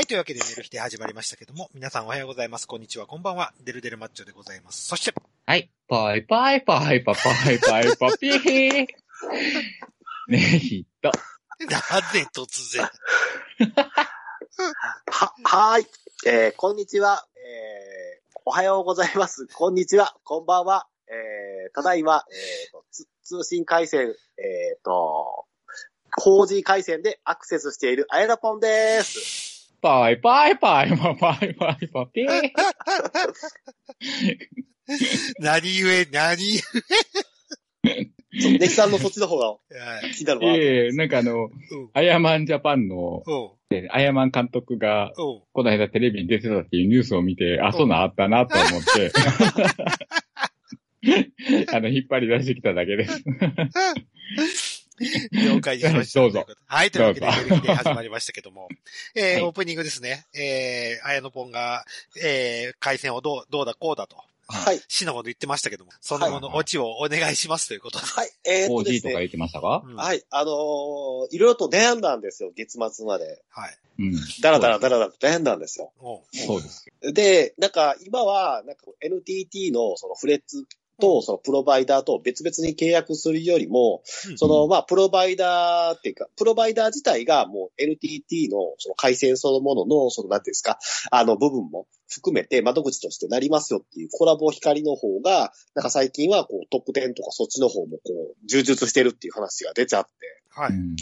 はい、というわけでメルヒテ始まりましたけども、皆さんおはようございます。こんにちは、こんばんは。デルデルマッチョでございます。そして、はい。パイパイパイパパイパイパピー。ねひと。なんで突然。は、はーい。えー、こんにちは。えー、おはようございます。こんにちは。こんばんは。えー、ただいま、えー、通信回線、えーと、4G 回線でアクセスしているあやなぽんです。パイパイパイパパイパイパピー。何故、何そう、ネキさんのそっちの方が。気になるわ。ええなんかあの、うん。アヤマンジャパンの、アヤマン監督が。この間テレビに出てたっていうニュースを見て、あ、そんなんあったなと思って、あの、引っ張り出してきただけです。了解しました。どうぞ。はい、というわけで、どうぞメルヒテ始まりましたけども。えーはいオープニングですね。えー、あやのぽんが、えー、回線をどう、どうだこうだと、はい。死のこと言ってましたけども、その後のオチをお願いしますということで。はい。えー、っとで 4G すね。とか言ってましたか？うんはい。あのー、いろいろと悩んだんですよ、月末まで。はい。うん。だらだらだらだらと悩んだんですよ。そうです。で、なんか今は、なんか NTT のそのフレッツとそのプロバイダーと別々に契約するよりも、うんそのまあプロバイダーっていうか、プロバイダー自体がもう NTT のその回線そのものの、そのなんていうんですか、あの部分も含めて窓口としてなりますよっていうコラボ光の方が、なんか最近はこう特典とかそっちの方もこう充実してるっていう話が出ちゃって、はい。うん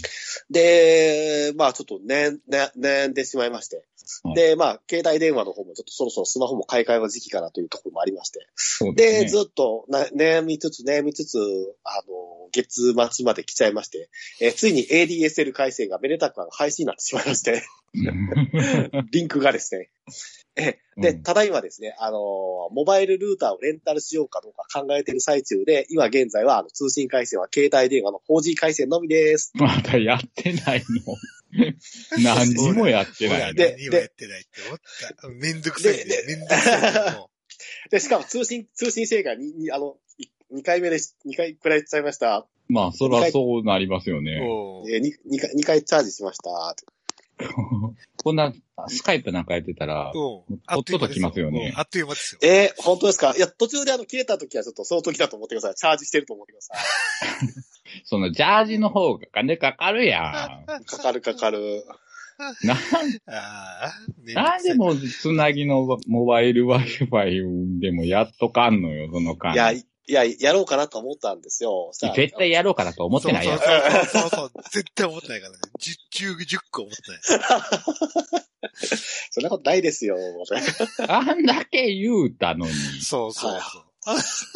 で、まあちょっとね、ね、悩んでしまいまして。はいで、まあ携帯電話の方もちょっとそろそろスマホも買い替えの時期かなというところもありまして。で、そうで。ずっとな悩みつつ悩みつつ、あの、月末まで来ちゃいまして、えーついに ADSL 回線がめでたく廃止になってしまいまして、リンクがですね。えで、うんただいまですね、あのーモバイルルーターをレンタルしようかどうか考えている最中で、今現在はあの通信回線は携帯電話の 4G 回線のみです。まだやってないの。何にもやってないの。で何もやってないって思った。めんどくさいねで。めんどくさい で、しかも通信、通信制がに、にあの、2回目です。2回くらいちゃいました。まあ、そらそうなりますようね。おうえー、2, 二回、二回チャージしました。こんな、スカイプなんかやってたら、うんとっとと来ますよねうんあっという間ですよ。えー、本当ですか？いや、途中であの、切れた時はちょっとその時だと思ってください。チャージしてると思ってくださ そのジャージの方が金かかるやい。かかるかかる。ん。なん、ないんでもつなぎのモバイル Wi-Fi でもやっとかんのよ、その間。いや、いや、やろうかなと思ったんですよ。さあ絶対やろうかなと思ってないやそうそうそうそうそう。絶対思ってないからね。10、10、10個思ってない。そんなことないですよ。あんだけ言うたのに。そうそうはいそう。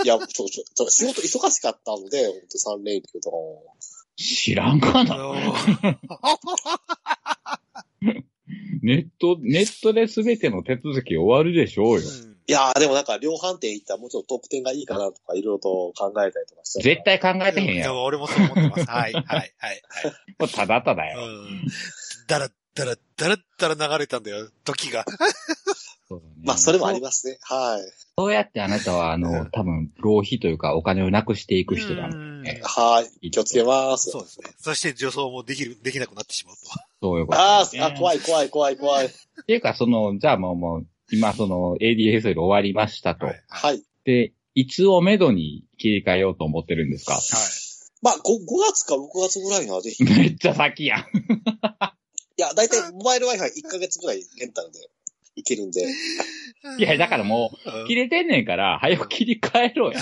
いや、そうそう仕事忙しかったので、本当3連休とかも。知らんかなネット、ネットで全ての手続き終わるでしょうよ。うんいやー、でもなんか量販店行ったらもうちょっと特典がいいかなとかいろいろと考えたりとかして。絶対考えてへんやん。俺もそう思ってます。はい、はい、はい、はい。うただただよ。うん。だら、だら、だら、だら流れたんだよ、時が。そうだねまあ、それもありますね。はい。そうやってあなたは、あの、多分、浪費というかお金をなくしていく人だもんね。はい。気をつけます。そうですね。そして女装もできる、できなくなってしまうと。そういうこと、ああ、あ、怖い怖い怖い怖い。っていうか、その、じゃあもう、もう、今、その、ADSL 終わりましたと。はい。はい。で、いつをめどに切り替えようと思ってるんですか？はい。まあ、5, 5月か6月ぐらいにはぜひ。い めっちゃ先やん。や、だいたいモバイル Wi-Fi1 ヶ月ぐらいレンタルでいけるんで。いや、だからもう切れてんねんから、早く切り替えろや。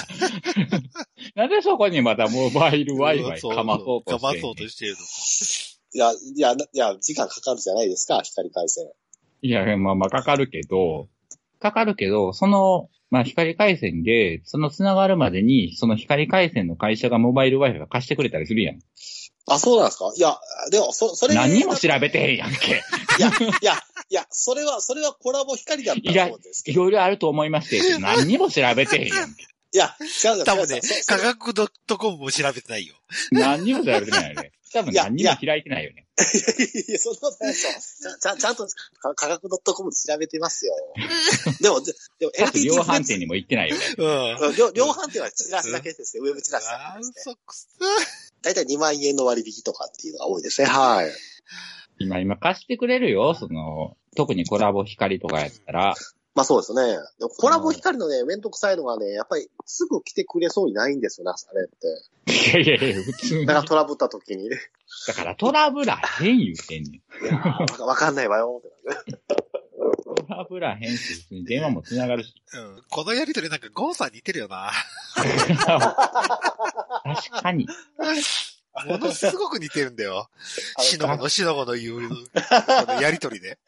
なんでそこにまたモバイル Wi-Fi かまそうとかましてんねんそうとしてるの。いや、いや、ないや、時間かかるじゃないですか、光回線。いや、まあまあかかるけど、かかるけど、その、まあ光回線で、その繋がるまでに、その光回線の会社がモバイル Wi-Fi 貸してくれたりするやん。あ、そうなんですか？いや、でも、そ、それ何にも調べてへんやんけ。いや、いや、いや、それは、それはコラボ光だったいやそうですけど。いろいろあると思いまして、何にも調べてへんやんけ。いや、違うんだ多分ね科学 .com も調べてないよ。何にも調べてないよね。多分何にも開いてないよね。いや、そんなことないですよ。ちゃん、ちゃんと、か科学 .com で調べてますよ。でも、ででも、だって NTT 量販店にも行ってないよね。うん。量量販店はチラシだけですね。ウェブチラシだけですね。だいたい2万円の割引とかっていうのが多いですね。はい。今、今貸してくれるよ、その、特にコラボ光とかやったら。まあそうですね。でもコラボ光のね、めんどくさいのがね、やっぱりすぐ来てくれそうにないんですよね、あれって。いやいやいや、普通に。だからだトラブった時に。いからトラブらへん言うてんねん。やーわかわかんないわよ。トラブらへんし、普通に電話も繋がるし。うん。このやりとりなんかゴーさん似てるよな。確かに。ものすごく似てるんだよ。しのごのしのごの言う、このやりとりで。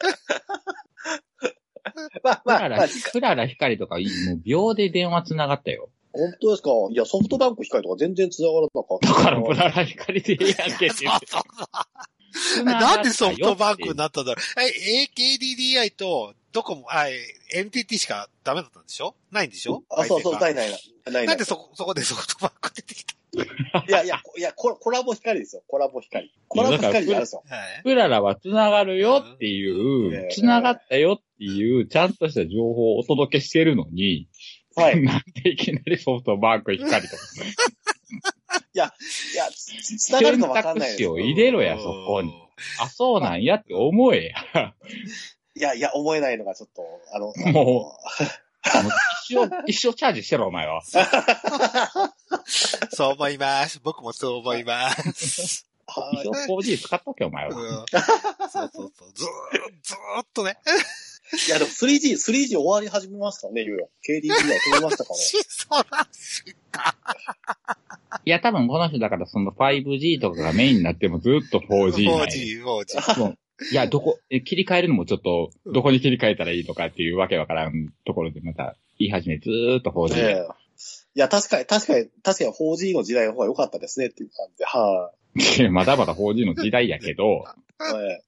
まあまあ、クララまあ、、クララ光とかいい、もう秒で電話繋がったよ。本当ですか？いや、ソフトバンク光とか全然繋がらなかった。だからクララ光でええやんけって。なんでソフトバンクになったんだろう？え、AKDDI と、どこも、あ、NTT しかダメだったんでしょ？ないんでしょ？あ、そうそう、回ないないない。ないなんでそこ、そこでソフトバンク出てきた？いやいや、いや、ココラボ光ですよ。コラボ光。コラボ光じゃないですよ。はい。クララは繋がるよっていうんう、繋がったよっていう、ちゃんとした情報をお届けしてるのに、はい。いなんでいきなりソフトバンク光とか。や、つつ繋がるのわかんないです選択肢を入れろや、そこに。あ、そうなんやって思えや。いや、いや、思えないのがちょっと、あの、もあの一生、一生チャージしてろ、お前は。そう思います。僕もそう思います。はい一生 4G 使っとけ、お前うんは。そうそうそう。ずーずーっとね。いや、でも 3G、3G 終わり始めましたね、いよいよ。KDDI 止めましたかね。し そらした。いや、多分この人だからその 5G とかがメインになってもずっと 4G なんや 4G、4G。いや、どこ、え切り替えるのもちょっと、どこに切り替えたらいいとかっていうわけわからんところでまた言い始め、ずーっと 4G ええいや、確かに、確かに、確かに 4G の時代の方が良かったですねっていう感じで、はいまだまだ 4G の時代やけど、い。ええ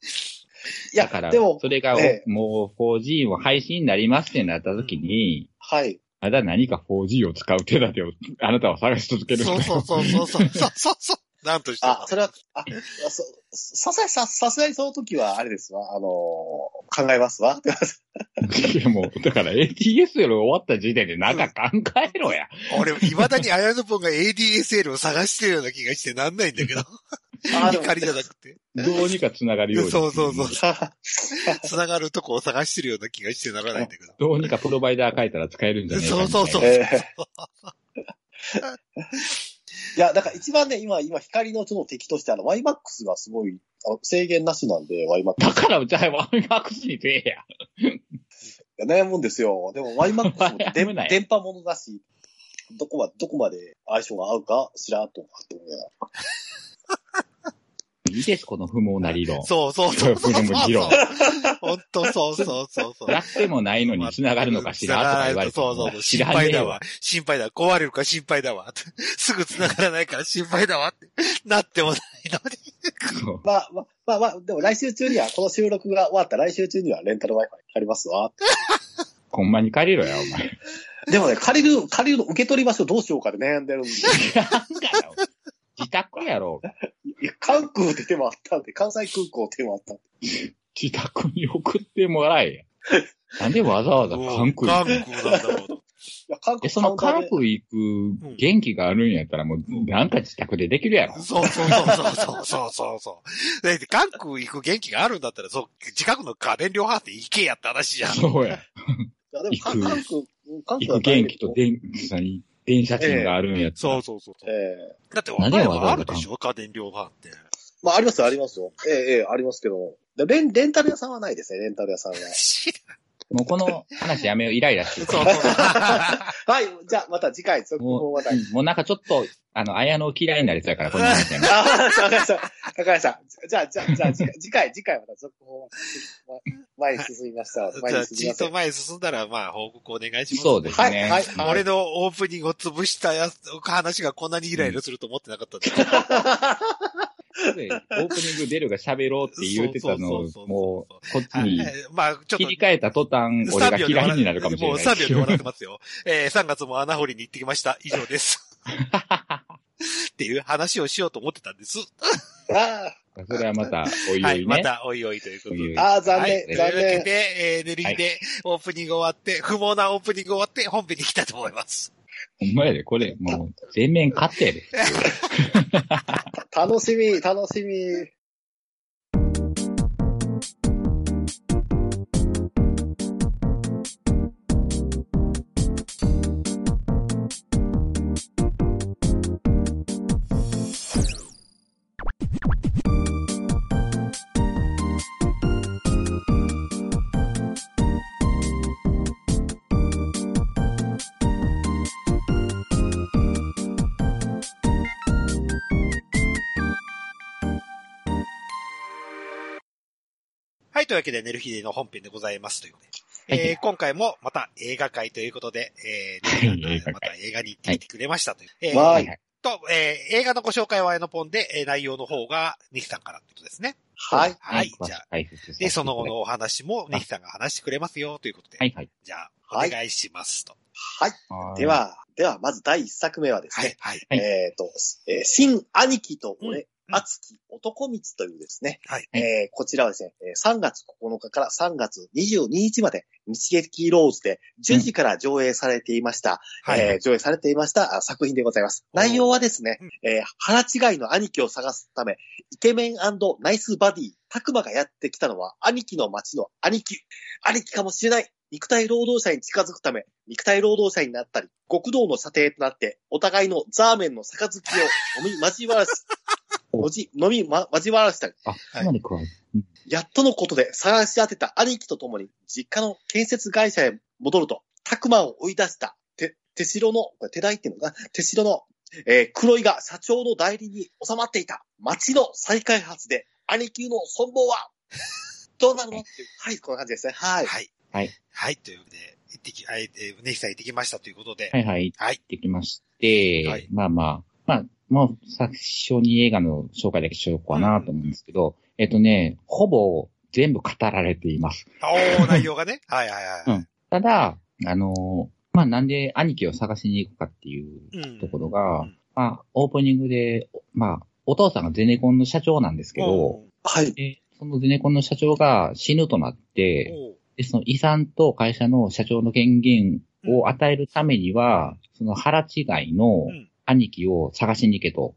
いやだから、でもそれが、ええもう 4G も配信になりますってなった時に、はい。まだ何か 4G を使う手立てをあなたは探し続ける。そうそうそうそうそう そうそう。なんとしてもあ、それは、あ、そ、さすがに、さ、さすがにその時は、あれですわ、あのー考えますわ。いやもう、だからり終わった時点でなんか考えろや。俺、未だに綾野ポンが ADSL を探してるような気がしてなんないんだけど。あでも光じゃなくて。どうにか繋がるように。そうそうそう。は繋がるとこを探してるような気がしてならないんだけど。どうにかプロバイダー変えたら使えるんじゃねえかみたいな。そうそうそうええ いや、だから一番ね、今、今、光のその敵として、あの、YMAX がすごい、あの制限なしなんで、YMAX。だから、じゃあ、ワイマックスにせえや。いや悩むんですよ。でも YMAX も 悩むなよ電電波ものだし、どこまで、どこまで相性が合うかしらと思って思いいいです、この不毛な理論。そうそうそうそう。フィルム議論本当そうそうそうそう。やってもないのに繋がるのかしらとか言われてもそうそうそう。心配だわ。。心配だ。壊れるから心配だわ。すぐ繋がらないから心配だわって。なってもないのに。そうまあ、まあ、まあ、まあ、でも来週中には、この収録が終わった来週中にはレンタル Wi-Fi 借りますわ。ほんまに借りろや、お前。でもね、借りる、借りるの受け取り場所どうしようかで悩んでるんで。なんかよ。自宅やろ。いや関空で手もあったんで、関西空港手もあったんで。自宅に送ってもらえや。なんでわざわざ関空韓国なんだろうと。いや、関え、空その関空行く元気があるんやったらもう、なんか自宅でできるやろ。そうそうそうそうそうそうそう。だって韓国行く元気があるんだったら、そう、近くの家電量販店行けやって話じゃん。そうや。いや、でも、行く関空、関空行く元気と電、何電車賃があるんやったらそうそうそう。ええだって和歌山あるでしょ？家電量販店。まあ、ありますよ、ありますよ。ええええありますけど。でレン、レンタル屋さんはないですね、レンタル屋さんは。知もうこの話やめよう、イライラしてる。そうそうそう。はい、じゃあ、また次回、続報もう話題。、もうなんかちょっと、あの、綾野嫌いになりそうやから、この話やめああ、わかりました。わかりました。じゃあ、じゃあ、じゃあ、次回次回、また続報前に進みました。前じゃあ、に進みましたチート。前進んだら、まあ、報告お願いします。そうですはい、ね。はい、はい。俺のオープニングを潰したやつ、話がこんなにイライラすると思ってなかったんで。でオープニング出るが喋ろうって言ってたのをもう、こっちはいにまあ、ちょっと切り。替えた途端、俺が嫌いになるかもしれない。もう3秒で終わらせますよ。えー、3月も穴掘りに行ってきました。以上です。っていう話をしようと思ってたんです。あそれはまた、おいおはいい、ね。またおいおいということで。あ、ああ、残はい。念、という残わけ念。で、えー、寝る日でオープニング終わって、不毛なオープニング終わって、本編に行きたいと思います。ほんまやで、これ、もう、全面勝ってやで。楽しみ、楽しみ。はい、というわけで、ネルヒデの本編でございますということで。はいえー今回もまた映画会ということで、えー、はいネルヒデがまた映画に行ってきてくれましたという。えーわはいはい。と、えー映画のご紹介はエノポンで、えー内容の方がニキさんからということですね。はい。はいじゃあで、きその後のお話もニキさんが話してくれますよということで。はいはい。じゃあ、おはい願いしますと。はい。はいで、は、では、まず第一作目はですね、はい、はい。はいえっ、と、えー新兄貴と俺、うん熱き男道というですね、はい。えーこちらはですね、えー3月9日から3月22日まで、日劇ローズで10時から上映されていました、はい。えー上映されていましたあ作品でございます。内容はですねうん、えー腹違いの兄貴を探すため、イケメンナイスバディ、タクマがやってきたのは、兄貴の町の兄貴。兄貴かもしれない。肉体労働者に近づくため、肉体労働者になったり、極道の射程となって、お互いのザーメンの杯を飲み交わらす。おじ、飲み、ま、交わらしたり、あ、そこまで加える。やっとのことで探し当てた兄貴と共に実家の建設会社へ戻ると、タクマを追い出した、て、手代の、これ手代っていうのかな？手代の、えー黒井が社長の代理に収まっていた町の再開発で、兄貴の存亡は、どうなるの？っていうはい、こんな感じですね。はい。はい。はい。はい。ということで、行ってき、はい、えー、ネキさん行ってきましたということで。はいはい。はい。できまして、はいまあまあ、まあ、もう最初に映画の紹介だけしようかなと思うんですけど、えっとね、ほぼ全部語られています。おー、内容がね。はいはいはい。うんただ、あのーまあなんで兄貴を探しに行くかっていううん。ところが、うんまあオープニングで、まあお父さんがゼネコンの社長なんですけど、おはい。でそのゼネコンの社長が死ぬとなっーて、で、その遺産と会社の社長の権限を与えるためには、その腹違いのうん兄貴を探しに行けと。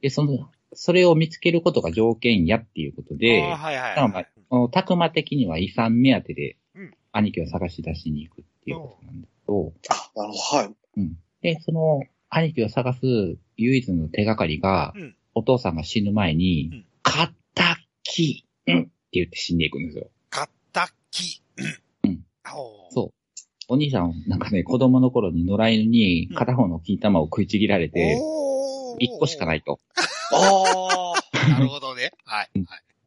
で、その、それを見つけることが条件やっていうことで、はいはいだからまたくま的には遺産目当てでうん、兄貴を探し出しに行くっていうことなんだけど、あ、なるほど。はい。うん。で、その、兄貴を探す唯一の手がかりが、うんお父さんが死ぬ前に、うんかたき、うんって言って死んでいくんですよ。かったき。うん。おーそう。お兄さん、なんかね、子供の頃に野良犬にうん片方の金玉を食いちぎられて、おー一個しかないと。ああ。なるほどね。はい。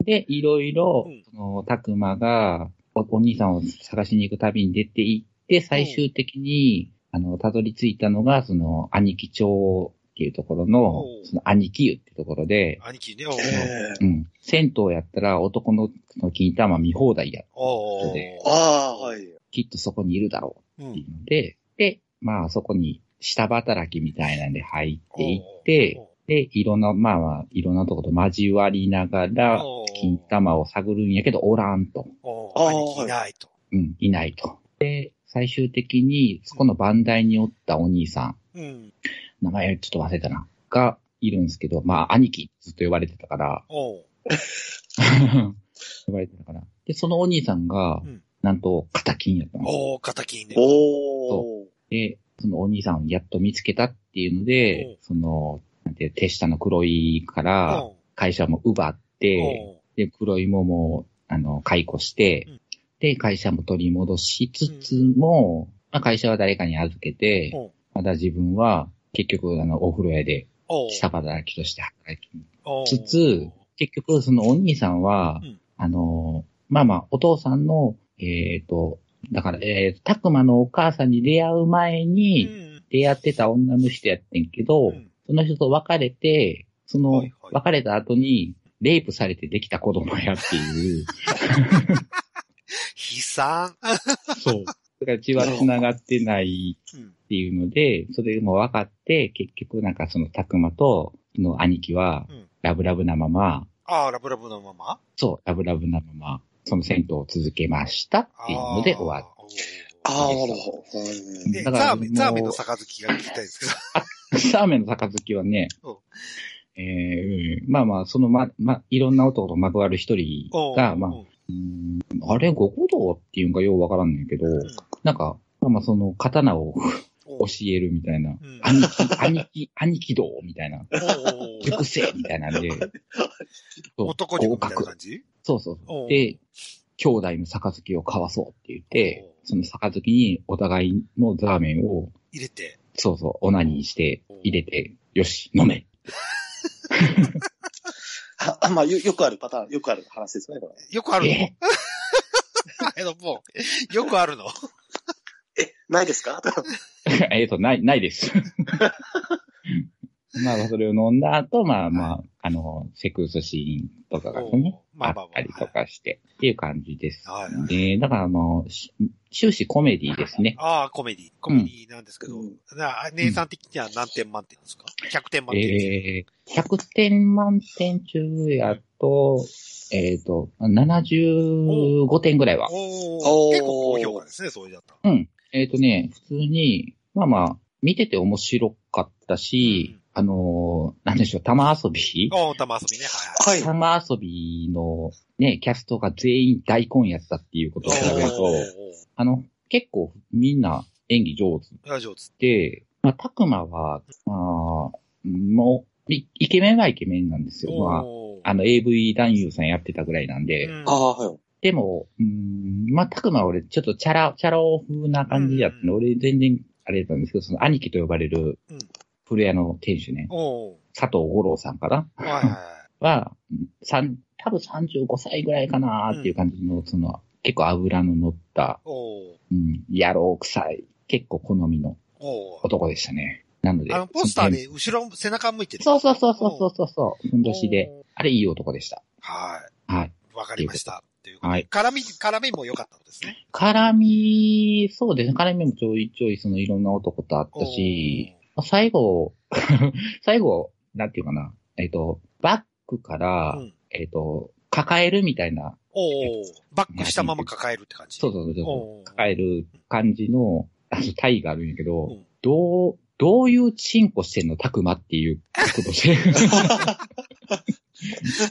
で、いろいろうん、その、たくまがお、お兄さんを探しに行く旅に出て行って、最終的に、あの、たどり着いたのが、その、兄貴町っていうところのその兄貴湯っていうところで、兄貴ね。おうん。銭湯やったら男のその金玉見放題や。おーでああ、はい。きっとそこにいるだろう。うっていうんので、で、まあそこに下働きみたいなんで入っていって、で、いろんな、まあまあ、いろんなところと交わりながら、金玉を探るんやけど、おらんと。いないと。うん、いないと。で、最終的に、そこの番台におったお兄さん、うん。名前ちょっと忘れたな、がいるんですけど、まあ、兄貴ずっと呼ばれてたから、呼ばれてたから。で、そのお兄さんがうん、なんと、肩金やったの。おー、敵ね。おー。で、そのお兄さんをやっと見つけたっていうので、その、なんていう、手下の黒いから、会社も奪って、おで、黒いももう、あの、解雇して、うん。で、会社も取り戻しつつも、まあ、会社は誰かに預けて、まだ自分は、結局、あの、お風呂屋で、下働きとして働きつつ、結局、そのお兄さんは、うん。あの、まあまあ、お父さんの、えっ、と、だから、えー、たくまのお母さんに出会う前うに、ん。出会ってた女の人やってんけど、うん。その人と別れて、その、はいはい。別れた後に、レイプされてできた子供やっていう、悲惨。そう。だから血は繋がってないうんっていうので、それも分かって、結局なんかそのたくまと、の兄貴はうん、ラブラブなまま、ああ、ラブラブのまま？そう、ラブラブなまま、その銭湯を続けましたっていうので終わる。ああ、なるほど。うんで、だからザーメン、もうザーメンの杯が聞きたいですけど。サーメンの杯はねうん、えー、まあまあ、そのま、ま、いろんな男とまぐわる一人が、まあ、うんあれ、五五道っていうんかようわからんねんけど、なんか、まあまあ、その、刀を 教えるみたいな、うん。兄貴、兄貴、兄貴道みたいな、熟成みたいなんで、そ う男塾みたいな合格感じ？そうそうで、兄弟の杯を交わそうって言ってその杯にお互いのザーメンを、入れて。そうそう、オナニーして、入れて、よし、飲め。あ、まあ、よ、よくあるパターン、よくある話ですね、これ。よくあるの？え えの、もう、よくあるの？え、ないですか？えっと、ない、ないです。まあ、それを飲んだ後、まあまあ、あの、セクスシーンとかがね、あったりとかして、っていう感じです。はいで、だからあの、し終始コメディですね。ああ、コメディ。コメディなんですけど、うんな姉さん的には何点満点ですか ?100 点満点ですえー、100点満点中やと、えっ、と、75点ぐらいは。おお結構高評価ですね、そういうだったら。うん。えっ、とね、普通に、まあまあ、見てて面白かったし、うんあのーなんでしょう、玉遊び？おー、玉遊びね。はい。玉遊びのね、キャストが全員大根やったっていうことを調べると、あの、結構みんな演技上手上手。で、まあ、たくまは、まあ、もう、イイケメンはイケメンなんですよ。まあ、あの AV 男優さんやってたぐらいなんで、うんああ、はい。でも、うーん、まあ、たくまは俺、ちょっとチャラ、チャラ男風な感じやったの、俺全然、あれだったんですけど、その兄貴と呼ばれるうん、古屋の店主ね、佐藤五郎さんかなはいは三多分35歳ぐらいかなっていう感じの、その、結構油の乗った、うん、野郎臭い、結構好みの男でしたね。なので。あの、ポスターで後ろ、背中向いてる。そうそうそうそうそうそう、ふんどしで。あれいい男でした。はい。はい。わかりました。というはい絡み、絡みも良かったのですね。絡み、そうですね。絡みもちょいちょいそのいろんな男とあったし、まあ最後、最後、なんていうかな。えっ、と、バックから、うん。えっ、と、抱えるみたいな、おーバックしたまま抱えるって感じ。そうそうそう。抱える感じの、あの、体があるんやけど、うん。どう、どういうチンコしてんのたくまっていう。角度で。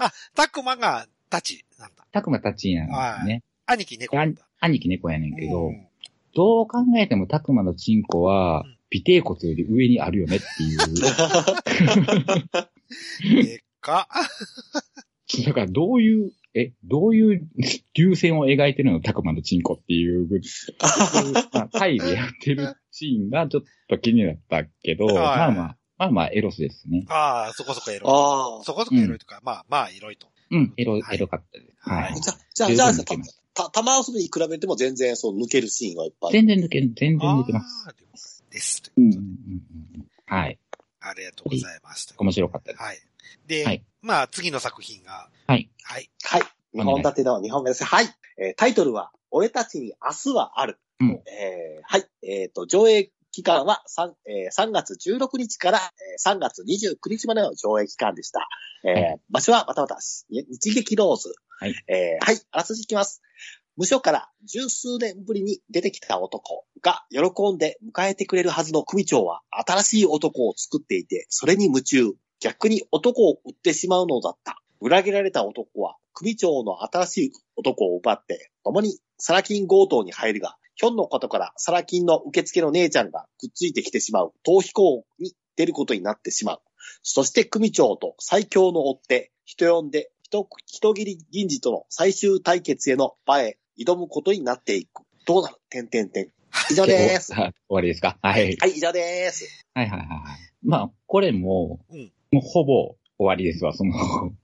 あ、タクマがタチ。なんだ。たくまたちなんね。兄貴猫。兄貴猫やねんけど、うん。どう考えてもたくまのチンコはうん、尾低骨より上にあるよねっていう。でっか。だからどういう、え、どういう流線を描いてるの？たくまのチンコっていう タイでやってるシーンがちょっと気になったけど、はいまあまあ、まあまあエロスですね。ああ、そこそこエロい。ああ。そこそこエロいとか、まあまあエロいと。うん、エロ、はいエロかったです。ははいい。じゃ、じゃあ、じゃあ、た、玉遊びに比べても全然、そう、抜けるシーンがいっぱい。全然抜け、全然抜けます。です。とうん、いううんうんことで、うん。はい。ありがとうございます。面白かったです。はい。で、はいまあ次の作品が、はい。はい。はい。日本立ての2本目です。はい。えータイトルは、俺たちに明日はある。うんえーはい。えっ、と、上映期間は 3,、えー3月16日から、えー3月29日までの上映期間でした。えーはい場所はまたまた、日劇ローズ。はい。えーはい。あらすじいきます。無所から十数年ぶりに出てきた男が喜んで迎えてくれるはずの組長は新しい男を作っていて、それに夢中。逆に男を売ってしまうのだった。裏切られた男は組長の新しい男を奪って、共にサラ金強盗に入るが、ひょんのことからサラ金の受付の姉ちゃんがくっついてきてしまう逃避行に出ることになってしまう。そして組長と最強の追って、人呼んで、人、人切り銀次との最終対決への場へ挑むことになっていく。どうなるてんてんてん。以上です。ははい終わりですか？はい。い、以上です。はいはいはいはい。まあ、これも、うんもうほぼ終わりですわ、その、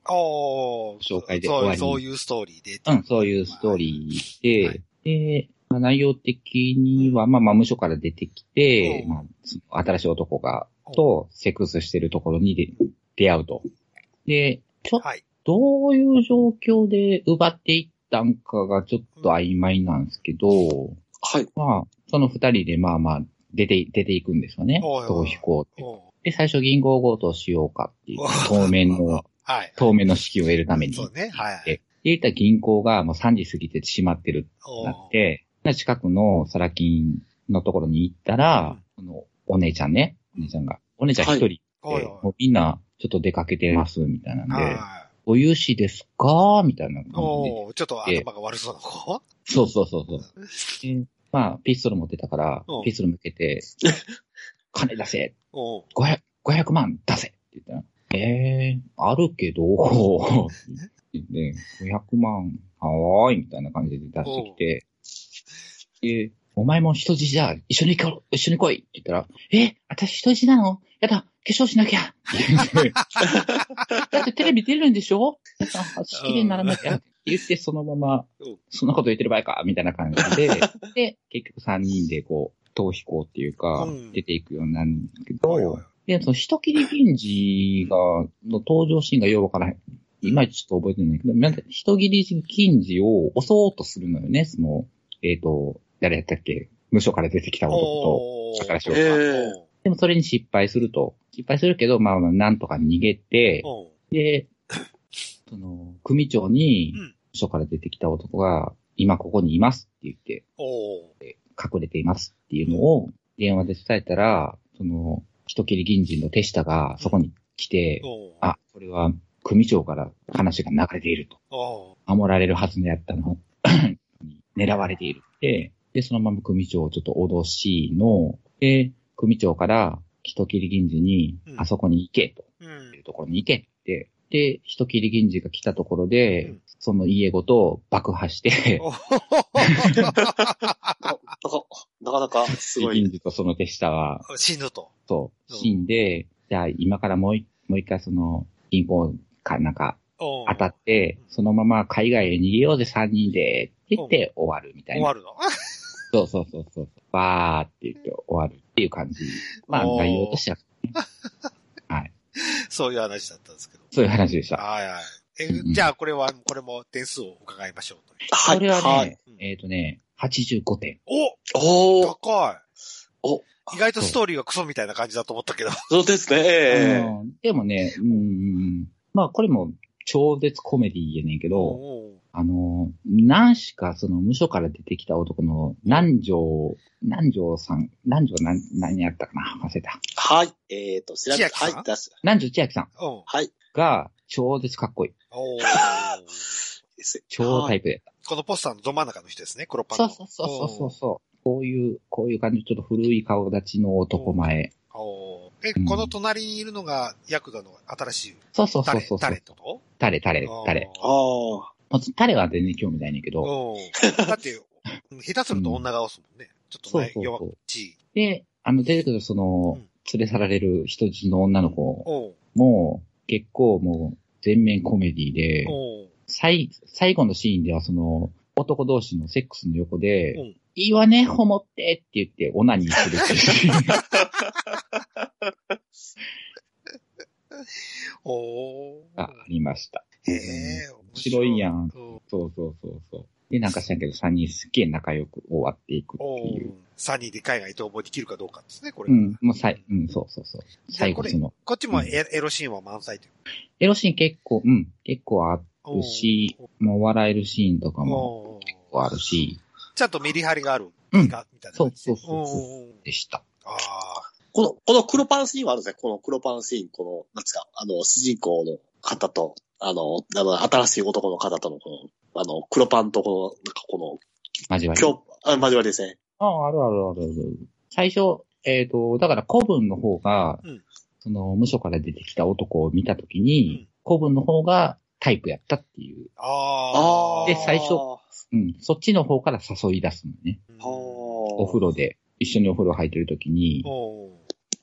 紹介でそう終わりそういうストーリーで。うん、そういうストーリーで、はいで、まあ、内容的には、まあまあ無所から出てきて、うんまあ、新しい男が、と、セックスしてるところにで出会うと。で、ちょっと、はい。どういう状況で奪っていったんかがちょっと曖昧なんですけど、はい。まあ、その二人でまあまあ、出て、出ていくんですよね。逃避行って。で、最初銀行強盗しようかっていう当面の、はい。当面の資金を得るために。そうね。はい。で、言った銀行がもう3時過ぎて閉まってるおーなって、で近くのサラ金のところに行ったら、そのお姉ちゃんね、お姉ちゃんが、お姉ちゃん一人で、おいもうみんなちょっと出かけてます、みたいなんで、はお融資ですか？みたいな感い。じで。おーちょっと頭が悪そうな子？そうそうそうそう。でまあ、ピストル持ってたからうん、ピストル向けて、金出せ。おー。500、500万出せって言ったら、えー、あるけど、で、500万、はーい、みたいな感じで出してきて、で、お前も人質じゃ、一緒に行こう、一緒に来いって言ったら、え、私人質なの？やだ、化粧しなきゃ。だってテレビ出るんでしょ？やだ、綺麗にならなきゃ。って言って、そのままうん、そんなこと言ってる場合か、みたいな感じで、で、結局3人でこう、逃避行っていうかうん、出ていくようになるんだけはいはいど、で、その人切り銀次が、の登場シーンがようわからへん。いまいちちょっと覚えてないけど、なんか人切り銀次を襲おうとするのよね、その、えっ、と、誰やったっけ？無所から出てきた男と、おー。宝城えうんでもそれに失敗すると。失敗するけど、まあ、なんとか逃げて、う。んで、その、組長にうん、署から出てきた男が、今ここにいますって言って、隠れていますっていうのを電話で伝えたら、その、人切り銀人の手下がそこに来て、あ、これは組長から話が流れていると。お守られるはずのやったの。に狙われているって。で、そのまま組長をちょっと脅しの、で、組長から人切り銀次に、うんあそこに行けと。ーうんいうところに行けって。で、人切り銀次が来たところで、うんその家ごと爆破して、おなかなかなかすごい。銀次とその手下は、死ぬと。そう、うん死んで、じゃあ今からもう一もう一回その、銀行かなんか当たって、そのまま海外へ逃げようぜ3人で、って言って終わるみたいな。終わるのそうそうそうそう。わーって言って終わるっていう感じ。まあ内容としては、はい。そういう話だったんですけど。そういう話でした。はいはい。えうんうんじゃあこれは、これも点数を伺いましょうと。はい。これはね、はい。えっ、とね、85点。おおー、高い。お、意外とストーリーがクソみたいな感じだと思ったけど。そうですね。ええうんでもね、うんうんうん、まあこれも超絶コメディやねんけど、おーあの、何しかその無所から出てきた男の南條、南條さん、南條何、何やったかな？忘れた。はい。えっ、と、調べ千秋さん？はい、出す。南條千秋さんうん。はい。が超絶かっこいい。お超タイプやった。このポスターのど真ん中の人ですね、黒パンの。そうそうそうそうそう。こういう、こういう感じ、ちょっと古い顔立ちの男前。おーえ、うんこの隣にいるのが、ヤクザの新しいそうそうそタレうそう。タレってこタレ、タレと、タレ。ああ。もちタレは全然興味ないねんけど。だって、下手すると女顔っすもんね。ちょっとね、そうそうそう。弱っちい。で、あの、出てくるそのうん、連れ去られる人質の女の子も、結構もう、全面コメディで、最、最後のシーンではその、男同士のセックスの横で、うん。いいわね、ホモってって言って、オナニーするっていうおーありました。へえ、面面白いやん。うんそうそうそうそう。で、なんか知らんけど、3人すっげえ仲良く終わっていくっておいう。ーサニーで海外逃亡できるかどうかですね、これ。うん、もうさい、うん、そうそうそう。最後その、こっちもエエロシーンは満載という。エロシーン結構、うん、結構あるし、もう笑えるシーンとかも結構あるし、ちゃんとメリハリがあるうんみたいな感じで。そうそうそうでした。あこの、この黒パンシーンはあるんですね。この黒パンシーン、この、なんですか、あの、主人公の方と、あの、あの、新しい男の方との、この、あの、黒パンとこの、なんかこの、交わり。今日、あ、交わりですね。ああ、あるあるあるある。最初、えっ、と、だから古文の方が、うんその、無所から出てきた男を見たときうんに、古文の方がタイプやったっていう。あ。ああ。で最初はうん、そっちの方から誘い出すのね。あ。お風呂で、一緒にお風呂入ってるときに、おー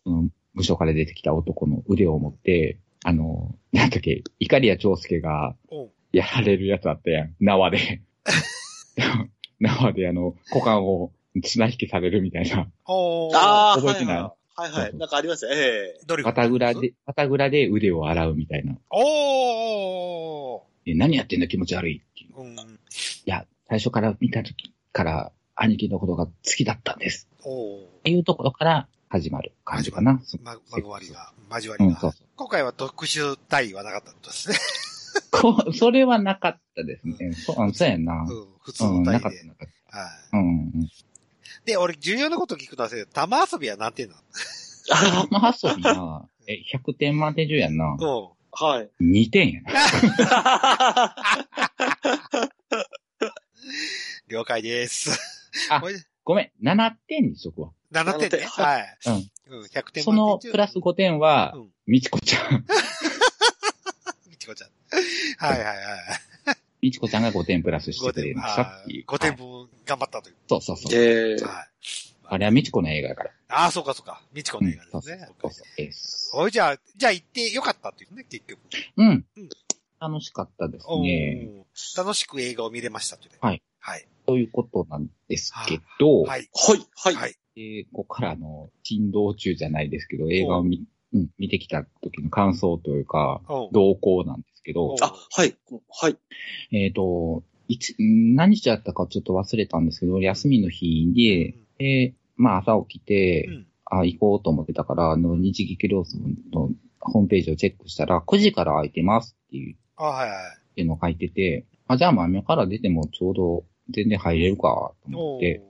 その、無所から出てきた男の腕を持って、あの、なんだっけ、イカリア長介がやられるやつあったやん。縄で。縄であの、股間を綱引きされるみたいな。ああ、覚えてない？はいはい。はいはい。なんかありますよ。ええどれ肩蔵で、肩蔵で腕を洗うみたいな。おーえ何やってんだ気持ち悪いっていう。うん。いや、最初から見た時から兄貴のことが好きだったんです。おーっていうところから始まる感じかな。ま、まぐわりが、交わりうん、が。そうそう。今回は特殊体位はなかったんですね。こそれはなかったですね。そう、うんそうやんな。うん。普通うん、の体位でなかった、。なかっはい。た。うん、うん。で、俺、重要なこと聞くのは、玉遊びは何点なあの遊びな、え、100点満点中やんな。のはい。2点やな。うん。了解です。あごめん、7点にしとくわ。7点ね。7点はい。うん。うん、100点そのプラス5点はうん、みちこちゃん。みちこちゃん。はいはいはい。みちこちゃんが5点プラスして5くれ点、ましたっていう。5点はい分頑張ったという。そうそうそう。ええはい。あれはみちこの映画やから。ああ、そうかそうか。みちこの映画ですね。そうそうです。おい、じゃあ、じゃあ行ってよかったっていうね、結局。うんうん。楽しかったですおね。ー楽しく映画を見れましたというね。はい。はい。ということなんですけど、はい。はい、はい。はい。でここからの、珍道中じゃないですけど、映画を見、うん、見てきた時の感想というか、動向なんですけどあ、はい、はい。えっ、と、いつ、ん何日だったかちょっと忘れたんですけど、休みの日で、で、まあ朝起きて、うん。あ、行こうと思ってたから、あの、日劇ローソンのホームページをチェックしたら、9時から空いてますっていうあはいはい。っていうのを書いてて、あ、じゃあまあ今から出てもちょうど全然入れるかと思おって、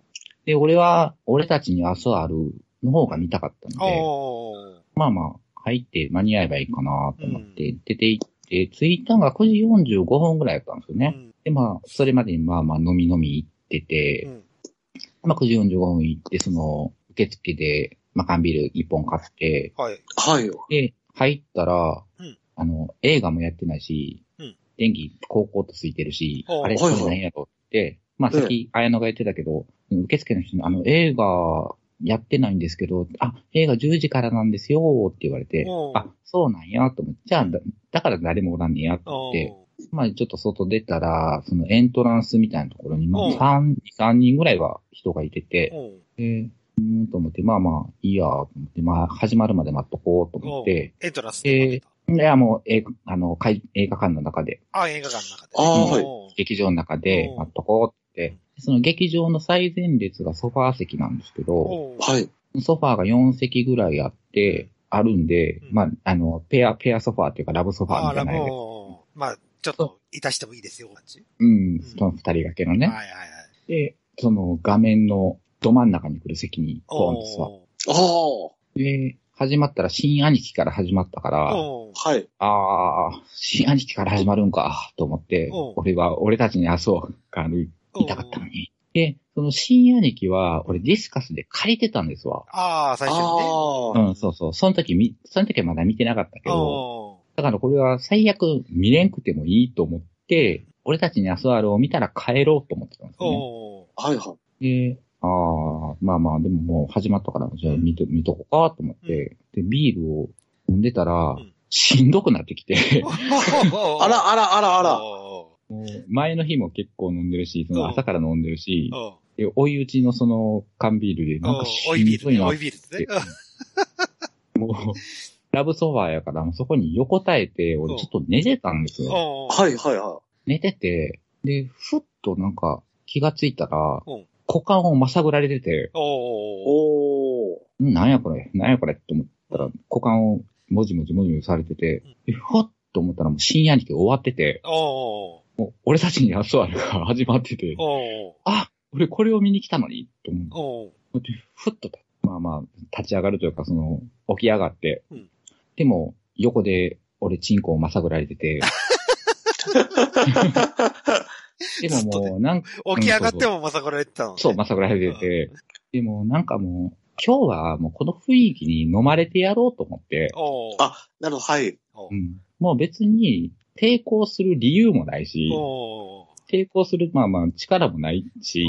で、俺は、俺たちに明日あるの方が見たかったので、まあまあ、入って間に合えばいいかなと思って、出て行って、着いたのが9時45分ぐらいだったんですよね。うん。で、まあ、それまでにまあまあ飲み飲み行ってて、うん。まあ9時45分行って、その、受付で、まあ缶ビール1本買って、はい。はい。で、入ったら、うん。あの、映画もやってないし、うん。電気、高校とついてるし、あれ、これ何やとって、まあ、さっき、綾野が言ってたけど、受付の人に、あの、映画、やってないんですけど、あ、映画10時からなんですよって言われてあ、そうなんやと思って、じゃあ、だだから誰もおらんねやと思って、まあちょっと外出たら、そのエントランスみたいなところに、まあうん。3、3人ぐらいは人がいてて、おうで、うーんと思って、まあまあ、いいやと思って、まあ始まるまで待っとこうと思って、エントランスで待ってた。いやもう映画、あの、会映画館の中で、あ、映画館の中で。あーはい。おう劇場の中でうん。待っとこうって、その劇場の最前列がソファー席なんですけど、はい。ソファーが4席ぐらいあって、あるんで、うんまあ、あの、ペア、ペアソファーっていうかラブソファーみたいなやつ。おうまあ、ちょっと、いたしてもいいですよ、感じ。うん、その二人掛けのね。はいはいはい。で、その画面のど真ん中に来る席にポンと座っおで、始まったら新兄貴から始まったから、はい。ああ、新兄貴から始まるんか、と思って俺は、俺たちに遊ぶが言いたかったのに。で、その新兄貴は、俺ディスカスで借りてたんですわ。ああ、最初にね。ああ。うん、そうそう。その時み、その時はまだ見てなかったけど、だからこれは最悪見れんくてもいいと思って、俺たちにアスワールを見たら帰ろうと思ってたんですよね。はいはで、ああ、まあまあ、でももう始まったから、じゃあ見と、見とこうかと思って、で、ビールを飲んでたら、んしんどくなってきて、あらあらあらあら。前の日も結構飲んでるし、その朝から飲んでるし、追い打ちのその缶ビールで、なんかし。ん。どいなっおいビールですね。て、もう、ラブソファーやから、もうそこに横たえて、俺ちょっと寝てたんですよ。はいはいは寝てて、で、ふっとなんか気がついたらうん、股間をまさぐられてて、い。おうおなんやこれ、なんやこれって思ったら、股間をもじもじもじもじされてて、でふわっと思ったらもう深夜に終わってて、おうもう俺たちにアスワルが始まってて、あ、俺これを見に来たのに、と思って、ふっとた、まあまあ、立ち上がるというか、その、起き上がって、うん。でも、横で俺チンコをまさぐられてて、でももう、なんか、起き上がってもまさぐられてたのね。そう、まさぐられてて、でもなんかもう、今日はもうこの雰囲気に飲まれてやろうと思って、あ、なるほど、はい。うん、もう別に抵抗する理由もないし、抵抗する、まあまあ力もないし、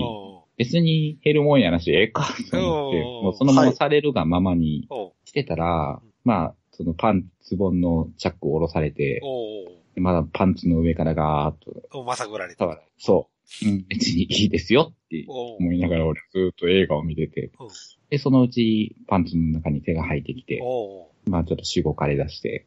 別に減るもんやなし、ええか、と思って、もうそのままされるがままにしてたら、まあ、そのパンツボンのチャックを下ろされて、まだパンツの上からガーッと。まさぐられて触られそう、うん、別にいいですよって思いながら俺ずーっと映画を見てて。うん、で、そのうちパンツの中に手が入ってきて、まあちょっとしごかれ出して、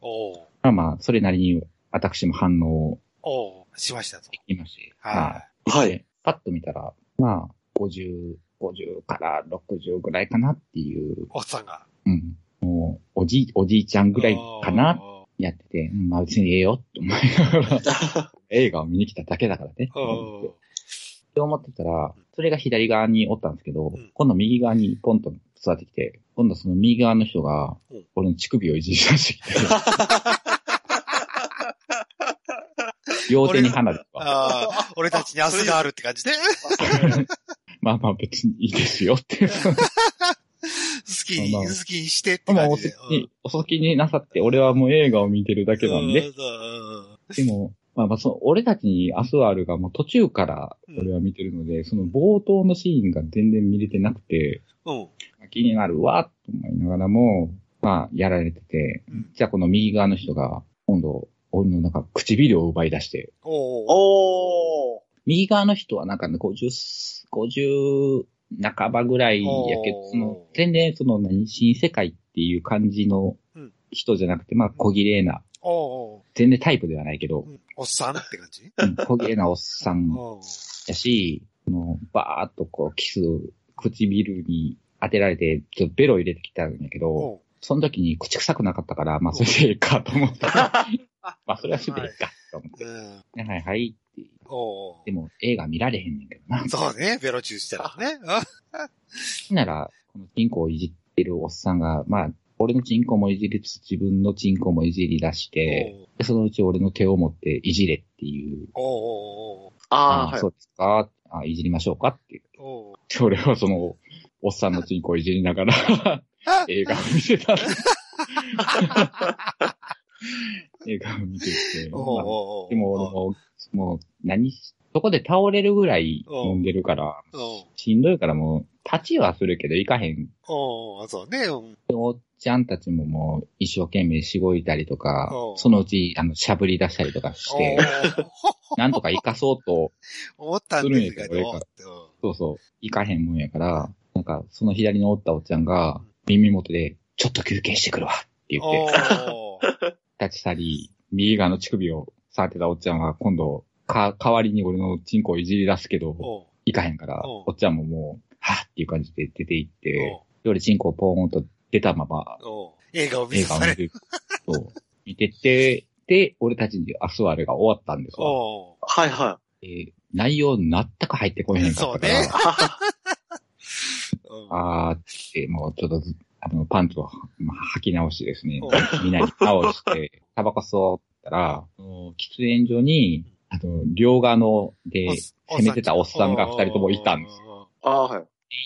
まあまあ、それなりに私も反応をしましたと。できましはあ、はい。でパッと見たら、まあ、50、50から60ぐらいかなっていう、い。おっさんが。うん。もう、おじい、おじいちゃんぐらいかな、やってて、うんまあ別にええよって思いながら、映画を見に来ただけだからね。って思ってたら、それが左側におったんですけど、うん今度右側にポンと座ってきて、今度その右側の人がうん、俺の乳首をいじり出してきて、両手に花火とか、ああ、俺たちに明日があるって感じで。まあまあ別にいいですよって。好きに、まあ好きにしてって感じで。お先になさって、俺はもう映画を見てるだけなんで、うん。でも、まあまあそう、俺たちにアスワールがもう途中から俺は見てるので、その冒頭のシーンが全然見れてなくて、うん。気になるわ、と思いながらも、まあ、やられてて、うん。じゃあこの右側の人が、今度、俺のなんか唇を奪い出して、おお。右側の人はなんかね、50、50半ばぐらいやけど、その、全然その何、新世界っていう感じのうん。人じゃなくて、まあ、小綺麗な、おお。全然タイプではないけどう、ん。おっさんって感じ？うん小綺麗なおっさん おやし、そのバーっとこう、キスを唇に当てられて、ちょっとベロ入れてきたんやけど、おその時に口臭くなかったから、まあ、それでいいかと思った。まあ、それはそれで いいかと思って。うん。はいはいって。おおで。も、映画見られへんねんけどな。そうね、ベロチューしたらね。あなら、このチンコをいじってるおっさんが、まあ、俺のチンコもいじりつつ、自分のチンコもいじり出して、でそのうち俺の手を持っていじれっていう。おああ、はいそ。うですかあいじりましょうかって言って。おおで俺はその、おっさんのチンコをいじりながら、映画を見てた。映画を見てて。おまあおでも俺も、もう、何し、そこで倒れるぐらい飲んでるから、おしんどいからもう、立ちはするけど行かへん。おおそうね。うんおっちゃんたちももう、一生懸命しごいたりとかそのうち、あの、しゃぶり出したりとかして、なんとか行かそうと、お思ったんですけど。うん。そうそう、行かへんもんやから、なんか、その左におったおっちゃんが、耳元で、ちょっと休憩してくるわって言って、立ち去り、右側の乳首を触ってたおっちゃんは、今度、か、代わりに俺のチンコをいじり出すけど、行かへんから、おっちゃんももう、はぁっていう感じで出て行って、で俺チンコをポーンと出たまま、映画を見映せされる。そう、見てて、で、俺たちに明日はあれが終わったんですわ。おはいはえー内容全く入ってこえへんかったから、そうね。う んあーって、もうちょっとず、あの、パンツを、まあ、履き直してですねお、みんなに直して、タバコ吸ったら、喫煙所に、あの、両側ので、攻めてたおっさんが二人ともいたんですよ。い。ああ、はい。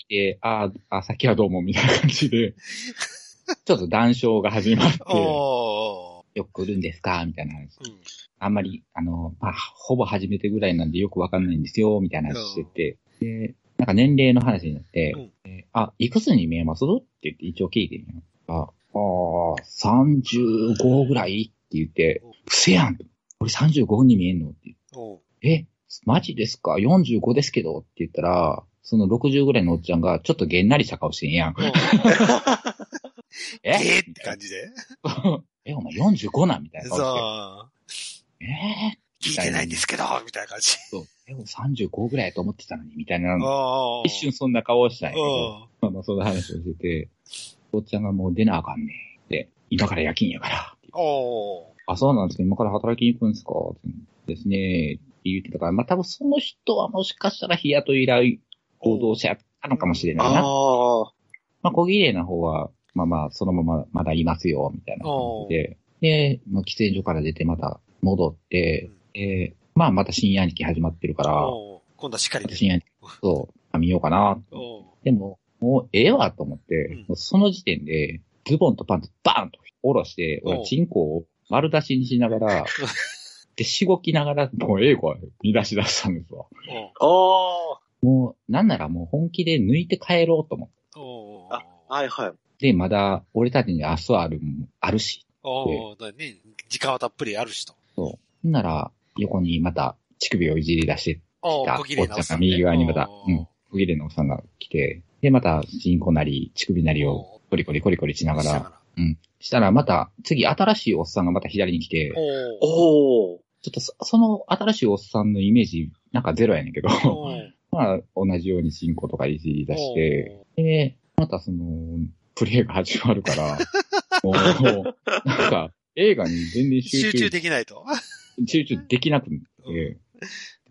で、あーあ、さっきはどうも、みたいな感じで、ちょっと談笑が始まって、およく来るんですか？みたいな話。ーうんあんまり、あの、まあ、ほぼ初めてぐらいなんでよくわかんないんですよ、みたいな話してて、で、なんか年齢の話になって、うんえあ、いくつに見えます？って言って一応聞いてみよう。あ、あー35ぐらいって言ってうん、うせやん俺35に見えんのってえ、マジですか ?45 ですけどって言ったら、その60ぐらいのおっちゃんがちょっとげんなりした顔してんやん。え？えーって感じで？え、お前45なん？みたいな顔して。そう。えー？聞いてないんですけど、みたいな感じ。そう。え、もう35ぐらいやと思ってたのに、みたいな。一瞬そんな顔をしたんやけど、おまあまあそんな話をしてて、おっちゃんがもう出なあかんねん。で、今から夜勤やから。あ、そうなんですか今から働きに行くんですか？ですね。って言ってたから、まあ多分その人はもしかしたら日雇い依頼行動者やったのかもしれないな。まあ小綺麗な方は、まあまあそのまままだいますよ、みたいな感じで。で、まあ喫煙所から出てまた戻って、で、まあまた深夜日記始まってるから、今度はしっかりね。深夜日記、そう、あ見ようかな。でも、もうええわと思って、うんもうその時点で、ズボンとパンツバーンと下ろして、俺、チンコを丸出しにしながら、で、しごきながら、もう英語は見出し出したんですわ。おもう、なんならもう本気で抜いて帰ろうと思って。おうあ。はいはい。で、まだ、俺たちに明日あるもあるし。おうだね。時間はたっぷりあるしと。そう。なら、横にまた、乳首をいじり出してきた、おっちゃんが右側にまた、おうん、小綺麗なおっさんが来て、で、また、チンコなり、乳首なりを、コリコリコリコリしながら、しながら。したらまた、次新しいおっさんがまた左に来て、おうおお。ちょっとそその新しいおっさんのイメージ、なんかゼロやねんけど、まあ、同じように進行とかいじり出して、で、またその、プレイが始まるから、もう、なんか、映画に全然集中集中できないと。集中できなくて、うん。で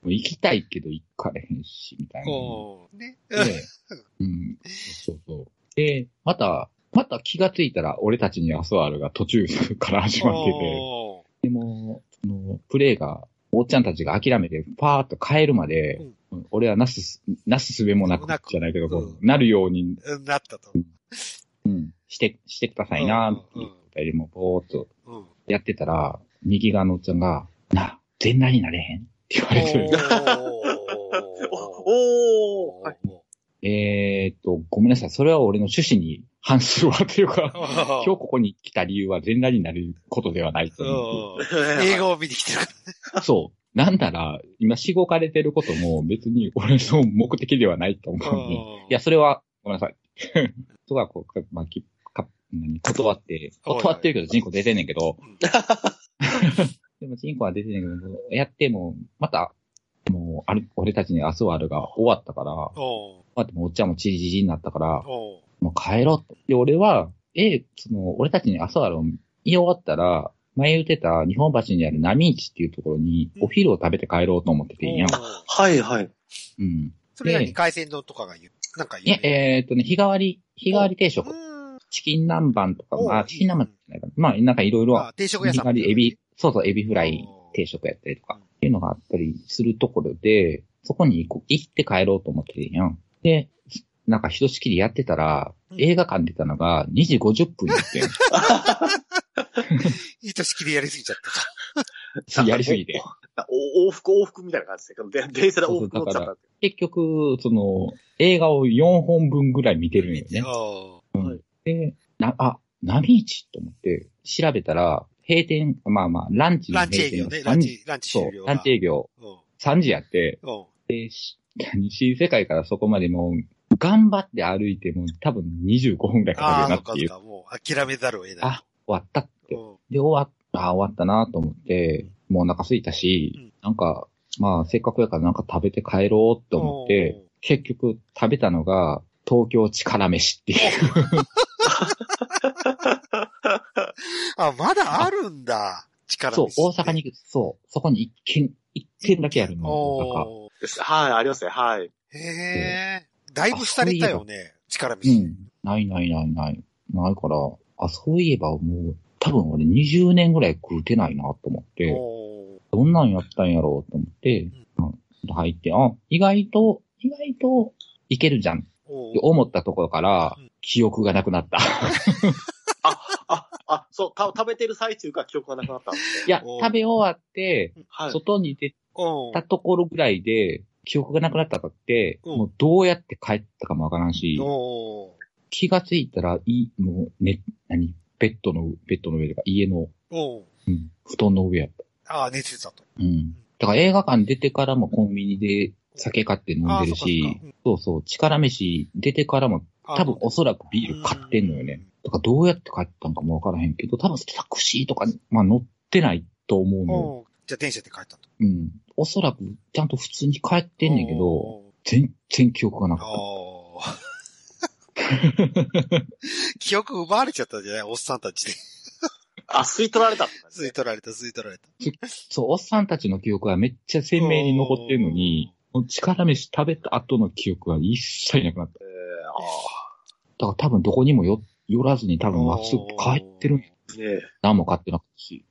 も行きたいけど行かれへんし、みたいな。ね。で、うん、そうそう。で、また、また気がついたら、俺たちにアソアルが途中から始まってて、でも、その、プレイが、おっちゃんたちが諦めて、パーッと帰るまで、俺はなすす、なすすべもなくじゃないけど、こううんなるように、うんなったと。うん、して、してくださいな、ってうん。言ったりも、ぼーっとうん。やってたら、右側のおっちゃんが、なあ、全裸になれへん？って言われてる。おーはいえーっと、ごめんなさい。それは俺の趣旨に反するわというか、今日ここに来た理由は全裸になることではないと思う。うん映画を見に来てるかそう。なんなら、今しごかれてることも別に俺の目的ではないと思うら。のに。いや、それは、ごめんなさい。そこはこう、まあ、きか何断って、断ってるけど、人口出てんねんけど、でも人口は出てんねんけど、やっても、また、もう、ある、俺たちに明日はあるが終わったから、おまあ、もうおっちゃんもチリジジになったから、おもう帰ろうと。で、俺は、え、その、俺たちに明日あるを言い終わったら、前言ってた日本橋にある波市っていうところに、お昼を食べて帰ろうと思っててんやん。はいはい。うん。それなに海鮮丼とかが言う、なんか言う。えーっとね、日替わり、日替わり定食。うんチキン南蛮とか、おまあ、チキン南蛮じゃないかな。まあ、なんかいろいろ、あ、定食屋日さん。替わりエビ、そうそう、エビフライ定食やったりとか、っていうのがあったりするところで、そこに行って帰ろうと思っててんやん。で、なんかひとしきりやってたら、うん映画館出たのが2時50分やってん。いいとしきりやりすぎちゃったか。やりすぎて。お往復往復みたいな感じで、で電車で往復乗っちゃった。結局、その、映画を4本分ぐらい見てるんよね。あうんで、な、あ、波市と思って調べたら、閉店、まあまあ、ランチのランチ営業ね。閉店が3ランチ、ランチ終了、が。ランチ営業うん。3時やって、うん。で、し新世界からそこまでもう、頑張って歩いても多分25分ぐらいかああ、かるなっていう。そっかそっか。もう諦めざるを得ない。あ、終わったって。うん。で、終わった、あ終わったなと思って、もうお腹空いたし、うんなんか、まあ、せっかくやからなんか食べて帰ろうって思って、結局食べたのが、東京力飯っていう。あ、まだあるんだ。力そう、大阪に、そう、そこに一軒、一軒だけあるの、大阪。おーですはい、ありますね、はい。へえ。だいぶ廃れたよね。力飯。うん。ないないないない。ないから、あ、そういえばもう、多分俺20年ぐらい食うてないなと思って、どんなんやったんやろうと思って、うん、入って、あ、意外と、意外といけるじゃん思ったところからうん、記憶がなくなった。そう、た食べてる最中から記憶がなくなったんですね。いや、お食べ終わって、はい。外に出たところぐらいで、記憶がなくなったかって、うんもうどうやって帰ったかもわからんし、気がついたら、い、もう、ね、何ベッドの、ベッドの上とか、家の、うん、布団の上やった。ああ、寝てたと。うん。だから映画館出てからもコンビニで酒買って飲んでるしかそうん、そうそう、力飯出てからもあ多分おそらくビール買ってんのよね。だからどうやって帰ったんかもわからへんけど、多分タクシーとかに、まあ乗ってないと思うのよ。おーじゃあ電車で帰ったと。うん。おそらくちゃんと普通に帰ってんねんけど、全然記憶がなかっおー 記憶奪われちゃったんじゃない？おっさんたちで。あ、吸い取られた吸い取られた、吸い取られた。た。そう、おっさんたちの記憶はめっちゃ鮮明に残ってるのに、力飯食べた後の記憶は一切なくなった。えー、だから多分どこにもよ寄らずに多分まっすぐ帰ってるんね何も買ってなかったし。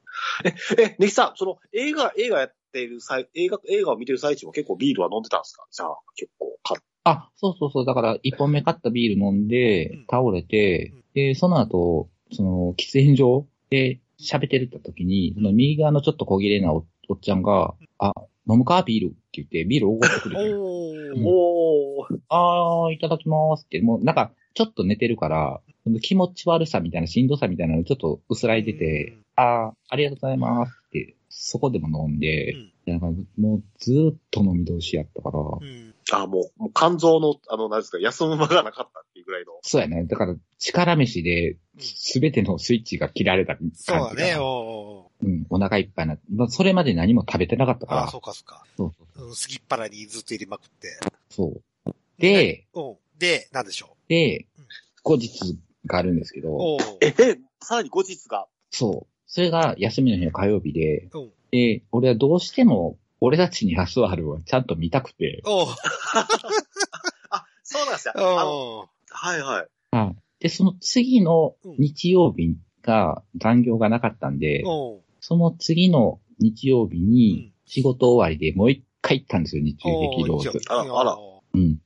え。え、ネキさん、その映画、映画やっている際、映画、映画を見てる最中も結構ビールは飲んでたんですか？じゃあ、結構買っあ、そうそうそう。だから一本目買ったビール飲んでうん、倒れてうん、で、その後、その、喫煙所で喋ってるった時に、その右側のちょっと小切れなおおっちゃんが、あ、飲むか？ビール？って言って、ビールおごってくれて。おうんー。おー。あー、いただきますって、もうなんか、ちょっと寝てるから、その気持ち悪さみたいな、しんどさみたいなのちょっと薄らいでて、あー、ありがとうございますって、そこでも飲んで、なんかもうずーっと飲み通しやったから、うん。あ、もう、もう肝臓の、あの、なんですか、休む間がなかったっていうぐらいの。そうやね。だから、力飯で、すべてのスイッチが切られた感じそうだね、おー。うん、お腹いっぱいな。まあ、それまで何も食べてなかったから。ああ、そうかそうか。そうそううん、すぎっ腹にずっと入れまくって。そう。で、うん。で、なんでしょでうん、後日があるんですけう。ど、おー。え、で、さらに後日が、そう。それが休みの日の火曜日で、うん。で、俺はどうしても、俺たちに明日はあるをちゃんと見たくて、おー。あ、そうなんですよ。あの、おー。はいはい。はい。で、その次の日曜日が残業がなかったんで、おー。その次の日曜日うんに仕事終わりでもう一回行ったんですよ、日曜劇ローズ。あらあらうん。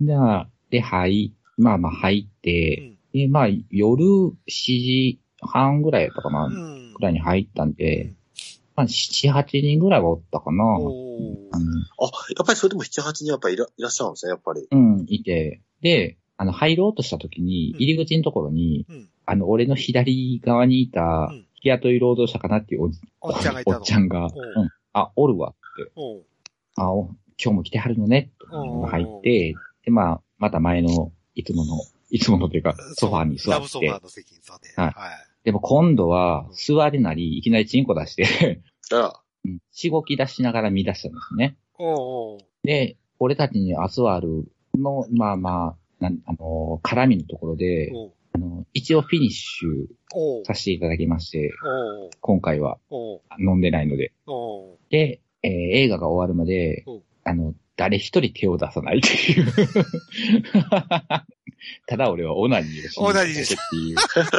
で、で、はい。まあまあ入って、で、まあ夜7時半ぐらいやったかな、うん。ぐらいに入ったんで、まあ、7、8人ぐらいはおったかな。あやっぱりそれでも7、8人やっぱりいらいらっしゃるんですね、やっぱり。うん、いて。で、あの、入ろうとした時に、うん入り口のところに、うん。あの、俺の左側にいたうん、日雇い労働者かなっていうおじおっちゃんがい。おっちゃんが、おううん、あ、おるわって、あ、お今日も来てはるのね、入って、で、まあ、また前の、いつもの、いつものというか、ソファーに座って。ラブソファ、ーの席に座って。はい。はい。でも今度は、座りなり、いきなりチンコ出して、あうん。しごき出しながら見出したんですね。おうおう。で、俺たちにアスワールの、まあまあ、なんあのー絡みのところで、あの、一応フィニッシュさせていただきまして、今回は。飲んでないので。で、えー映画が終わるまでう。ん、あの、誰一人手を出さないっていう。ただ俺はオナニーをしに行ったって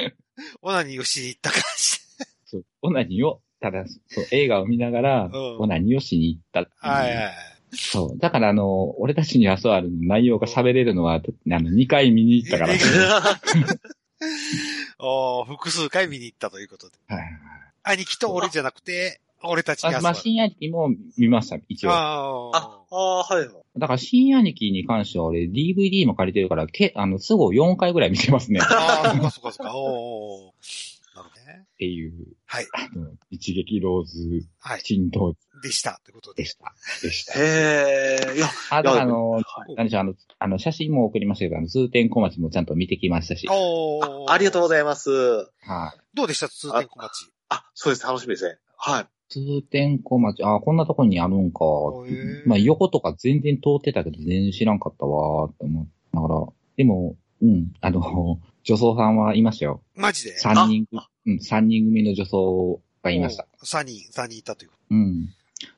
いう。オナニーをしに行った感じ。そうオナニーを、ただ、そう、映画を見ながら、うんオナニーをしに行ったっていう。はいはい。そう。だからあの、俺たちにはそうある内容が喋れるのは、あの、2回見に行ったから。おー複数回見に行ったということで。はいはい兄貴と俺じゃなくて、俺たちまあ、深夜期も見ました、一応。ああ、ああ、はいはい。だから深夜期に関しては俺 DVD も借りてるから、け、あの、すぐ4回ぐらい見てますね。っ ああ、そっかそっかそっか。おーなるほどね。ていう、はい。あの、一撃ローズはい。浸透でした。ということで。でした。でした。へえ、いや、あ、だからあいの、はい何でしょう、あの、あの、写真も送りましたけど、あの、通天小町もちゃんと見てきましたし。はい、おーありがとうございます。どうでした？通天小町。あ、そうです、楽しみですね。はい。通天小町、あ、こんなとこにあるんか。まあ、横とか全然通ってたけど、全然知らんかったわ、って思いながら。でも、うん、あの、女装さんはいましたよ。マジで？三人、うん、三人組の女装がいました。。3人、三人いたということ。うん。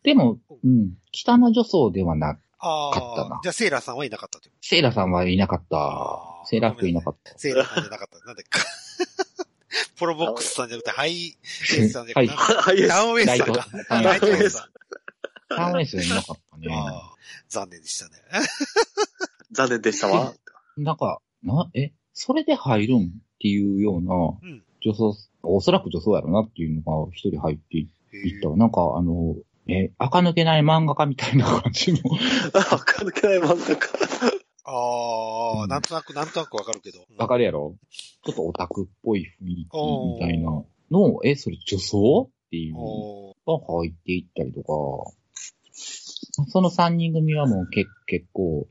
でも、うん、北の女装ではな、あ勝ったなあ。じゃあ、セーラーさんはいなかったというこセイラさんはいなかっあーた。セイラー服いなかったと。。セーラーさんじゃなかった。なんでか。プロボックスさんじゃなくて、ハイエースさんじゃなくて、はい、ダウンウェイスさんか。、タライトウェイスウェイスさん。ターンウェイスいなかったね。残念でしたね。残念でしたわ。なんか、な、え、それで入るんっていうようなうん。女装、おそらく女装やろなっていうのが一人入っていへったら、なんかあの、え、垢抜けない漫画家みたいな感じの、わかんない漫画家。ああ、うん。なんとなく、なんとなくわかるけど。わかるやろ？ちょっとオタクっぽい雰囲気みたいな。のを、え、それ女装？っていう。のおが入っていったりとか、その三人組はもうけ結構、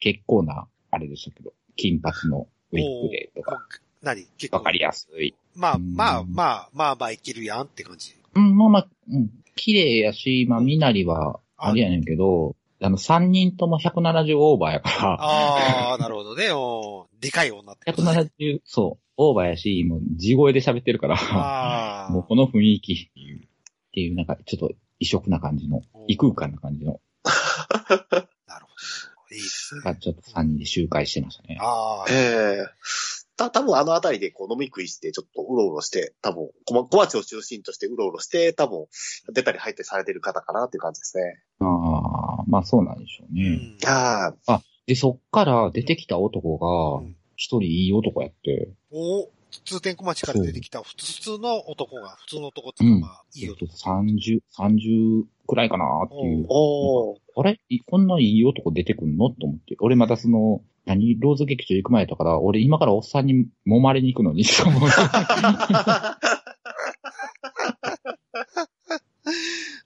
結構な、あれでしたけど、金髪のウィッグでとか、何？結構。わかりやすい。まあ、うん。まあ、まあ、まあ、まあ、いけるやんって感じ。うん、まあまあ、うん、綺麗やし、まあ、みなりは、あれやねんけど、あの、三人とも170オーバーやから、ああ、なるほどね。おーでかい女ってね。170、そう、オーバーやし、もう地声で喋ってるから、ああ。もうこの雰囲気っていう、なんかちょっと異色な感じの、異空間な感じの、なるほど。いいですね。がちょっと3人で集会してましたね。ああ。ええた、多分あのあたりでこう飲み食いして、ちょっとうろうろして、多分、小ま小町を中心としてうろうろして、多分、出たり入ったりされてる方かなっていう感じですね。ああ、まあそうなんでしょうね。うんああ、で、そっから出てきた男がうん、一人いい男やって、お通天小町から出てきた普通の男が、普通の男っていうか、まあ、いいえっと男。30、30くらいかなっていう。おー。あれ？いこんないい男出てくんの？と思って。俺またその、何ローズ劇場行く前だから、俺今からおっさんに揉まれに行くのに、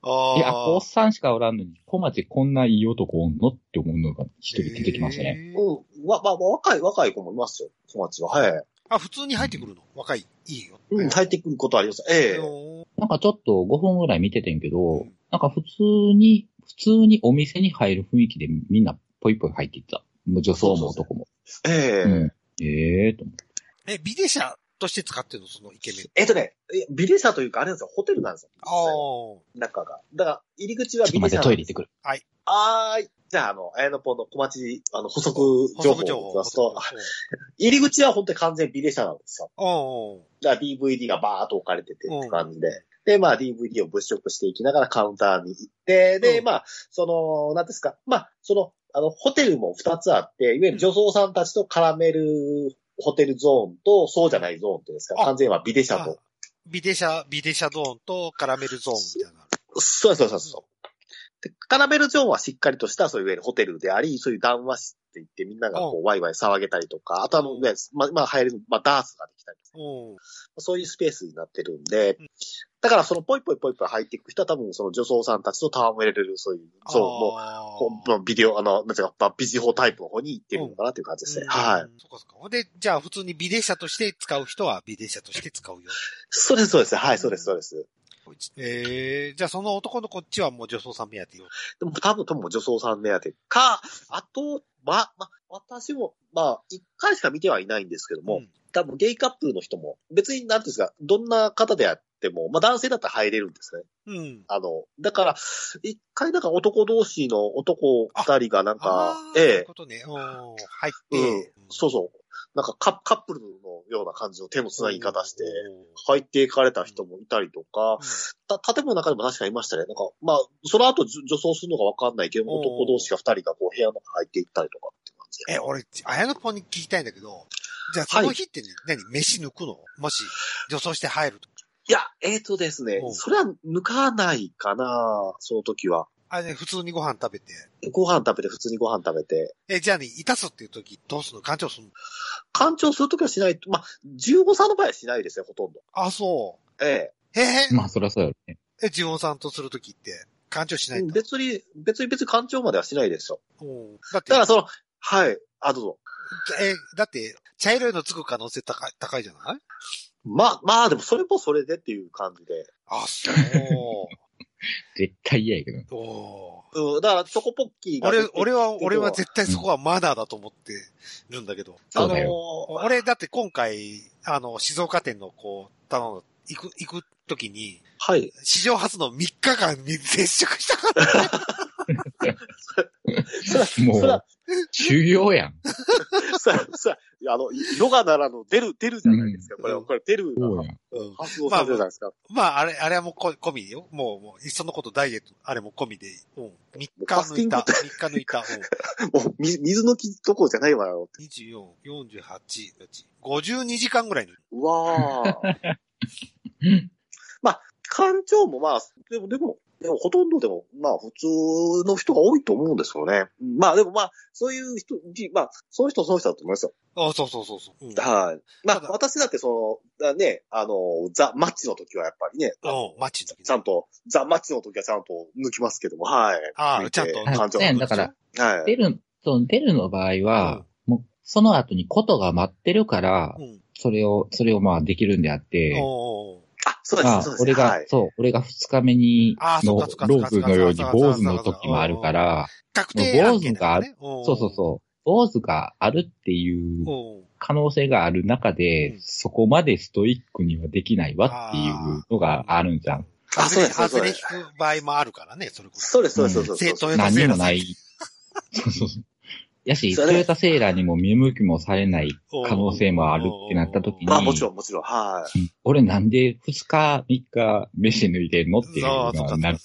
ああ。いや、おっさんしかおらんのに、小町こんないい男おんのって思うのが一人出てきましたね。うん。わ、まあ、若い、若い子もいますよ。小町は。はい。あ、普通に入ってくるの？若い。いいよ。うん、入ってくることあります。ええおーなんかちょっと5分ぐらい見ててんけど、うんなんか普通に、普通にお店に入る雰囲気でみんなぽいぽい入っていった。もう女装も男も。ええうん。ええと思って。え、ビデシャとして使ってるのそのイケメン。えっとね、えビレ社というか、あれなんですよ、ホテルなんですよ。ああ。中が。だから、入り口はちょっと待って、ビレ社トイレ行ってくる。あーい。じゃあ、あの、あやのぽんの小町、あの、補足情報を補足情報。言いますと、入り口は本当に完全ビレ社なんですよ。おーだから DVD がバーっと置かれててって感じで。で、まあ DVD を物色していきながらカウンターに行って、で、うんまあ、その、なんですか、まあ、その、あの、ホテルも2つあって、いわゆる女装さんたちと絡めるホテルゾーンと、そうじゃないゾーンってですか、あ完全はビデ社あと。ビデシャ、ビデシャゾーンとカラメルゾーンみたいな。そうそうそうそう。で、カラメルゾーンはしっかりとした、そういうホテルであり、そういう談話言ってみんながこう、ワイワイ騒げたりとか、あとあの、ね、まあ、まあ、流行りの、まあ、ダーツができたりとかうん。そういうスペースになってるんでうん、だからそのポイポイポイポイ入っていく人は多分その女装さんたちと戯れる、そういう、そう、もう、あーほんまあビデオ、あの、なんていうか、まあビジホタイプの方に行ってるのかなっていう感じですね。はい。い。そっかそっか。ほんで、じゃあ普通にビデシャとして使う人はビデシャとして使うよ。そうです、そうです。はい、そうです、そうです。ええじゃあその男のこっちはもう女装さん目当てよ。でも多分、多分女装さん目当てか、あと、ま、ま、私も、まあ、一回しか見てはいないんですけども、うん多分ゲイカップルの人も、別になんていうんですか、どんな方であっても、まあ男性だったら入れるんですね。うん。あの、だから、一回なんか男同士の男二人がなんかあ、ーそういうええ、ことね。うん。入っうんて。、そうそう。なんかカカップルのような感じの手の繋ぎ方して、うん入っていかれた人もいたりとか、た建物の中でも確かにいましたね。なんか、まあ、その後じ女装するのかわかんないけど、男同士が二人がこう部屋の中入っていったりとかって感じで。え、俺、綾野ぽんに聞きたいんだけど、じゃあその日ってね、何？飯抜くの？もし、女装して入ると。いや、えーとですねお、それは抜かないかな、その時は。あれね、普通にご飯食べて。ご飯食べて、普通にご飯食べて。え、じゃあね、いたすっていう時、どうするの？干潮するの干潮するときはしないと、まあ、15歳の場合はしないですね、ほとんど。あ、そえう。えー、まあ、そりゃそうやろね。え、ジオンさんとするときって、干潮しなえいんだ。別に、別に別に干潮まではしないですよ。うんだってだからその、はい、あ、どうぞ。え、だって、茶色いのつく可能性高い、高いじゃない？まあ、まあ、でもそれもそれでっていう感じで。あ、そう。絶対嫌やけど。おうん、だからチョコポッキーが出俺て、俺は、俺は絶対そこはマナーだと思ってるんだけど。あのー俺、だって今回、あの、静岡店のこう、頼む、行く、行く時に、はい。史上初の3日間に接触したから。そら、もう 修行やん。そら、そら、あの、ヨガならの出る、出るじゃないですか。これ、うんこれ出るそうやん。されるじゃないですか。まあ、あれ、あれはもうこ込みよ。もう、もう、いっそのことダイエット、あれも込みで、うん。3日抜いた。3日抜いた。うん。もう、水水抜きどころじゃないわよ。24、48、52時間ぐらいに。うわー。まあ、館長もまあ、でも、でも、でもほとんどでも、まあ普通の人が多いと思うんですよね。まあでもまあ、そういう人、まあ、その人その人だと思いますよ。あそうそうそうそう。うん。はい。まあ私だってその、ね、あの、ザ・マッチの時はやっぱりね、うん、マッチの時ねちゃんと、ザ・マッチの時はちゃんと抜きますけども、はい。ああちゃんと館長ねだから、はい。出る、その出るの場合は、もう、その後にことが待ってるからう、ん。それを、それをまあできるんであって、おーあ、そうです、そうです。まあ俺が、はい。そう、俺が二日目にのロープのように坊主の時もあるから、確定案件だからね。そうそうそう、坊主があるっていううん。可能性がある中で、うんそこまでストイックにはできないわっていうのがあるんじゃん。あそうです外れ引く場合もあるからね、それこそ。そうです、そうです、そうです。何にもない。そうそうそう。やし、それトヨタセーラーにも見向きもされない可能性もあるってなった時に、まあもちろん、もちろん、はい。うん俺なんで2日、3日飯抜いてんのっていうのはなる。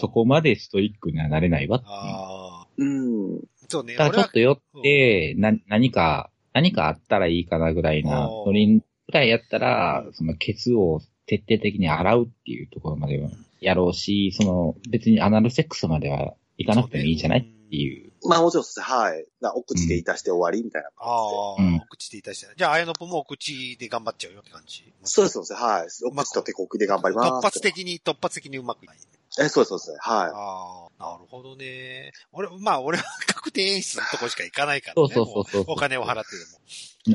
そこまでストイックにはなれないわっていう。ああ。うん。そうね。だからちょっと俺は寄って、な、何か、何かあったらいいかなぐらいな、ノリぐらいやったらう、んそのケツを徹底的に洗うっていうところまではやろうし、その別にアナルセックスまではいかなくてもいいじゃないっていう。まあもちろんそうです、はい。なお口でいたして終わりみたいな。ああ、うんお口でいたした。じゃあ、あやのぽもお口で頑張っちゃうよって感じ。そうです、そうです、はい。お口と手こきで頑張ります。突発的に、突発的にうまくいない。え、そうです、そうです、はああ、なるほどね。俺、まあ、俺は確定演出のとこしか行かないからね。そうそうそうそうもお金を払って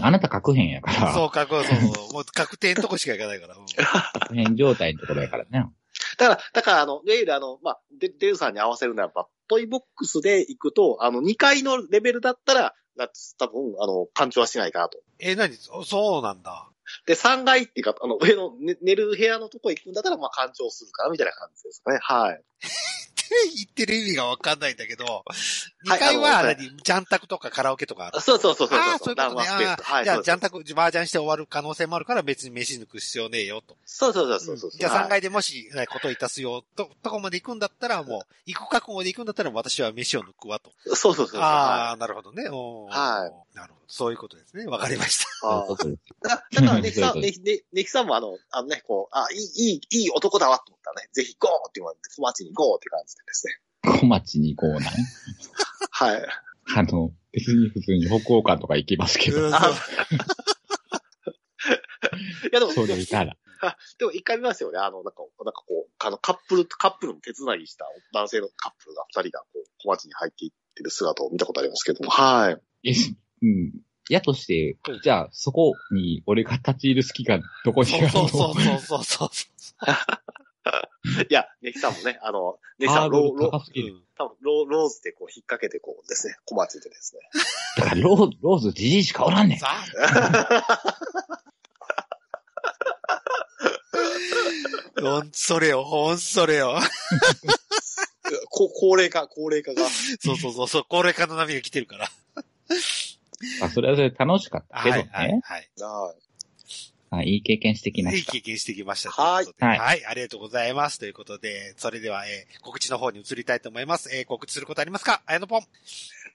あなた確変やかでも。ら、そうか、そうそう。もう確定のとこしか行かないから。うん 確変状態のところやからね。い。だから、だから、あの、いわゆるあの、まあ、デデルさんに合わせるならば、トイボックスで行くと、あの、2階のレベルだったら、な多分、あの、干潮はしないかなと。え、何？そそうなんだ。で、3階っていうか、あの、上の、ね、寝る部屋のとこ行くんだったら、まあ、干潮するかな、みたいな感じですかね。はい。言ってる意味がわかんないんだけど、はい2階はジャンタクとかカラオケとかある。そうそうそうそう。ああ、そういうことね。じゃあ、ジャンタク、麻雀して終わる可能性もあるから別に飯抜く必要ねえよと。そうそうそうそうそう。じゃあ3はい階でもし、ねこといたすよ、と、とこまで行くんだったらもう、行く覚悟で行くんだったら私は飯を抜くわと。そうそうそうそう。ああ、なるほどね。はなるほそういうことですね。わかりました。あだだから、ネキさ、そうんネキ、ネネキさんもあの、あのね、こう、あ、いい、いい、いい男だわと思ったらね、ぜひゴーって言われて、小町にゴーって感じでですね。小町に行こうなん。はい。あの、別に普通に北欧館とか行きますけど、いやでも、それいたら。でも一回見ますよね。あの、なんか、なんかこう、あの、カップル、カップルの手繋ぎした男性のカップルが二人がこう、小町に入っていってる姿を見たことありますけども。はい。えうん。やとしてうん、じゃあ、そこに俺が立ち入る隙がどこにあるの？そうそうそうそうそう いや、ネキさんもね、あの、ネキさん、ロー、ロー、ル高すぎる。多分ロー、ローズでこう、引っ掛けてこうですね、小町でですね。だからロー、ローズじじいしかおらんねん。さあ、ほんそれよ、ほんそれよ。こ高齢化、高齢化が。そうそうそう、そう高齢化の波が来てるから。あ、それはそれで楽しかったけどはい、はいね。、はい。はいあいい経験してきました。いい経験してきました。はいはい。ありがとうございます。ということで、それでは、えー告知の方に移りたいと思います。えー告知することありますか？あやのぽん。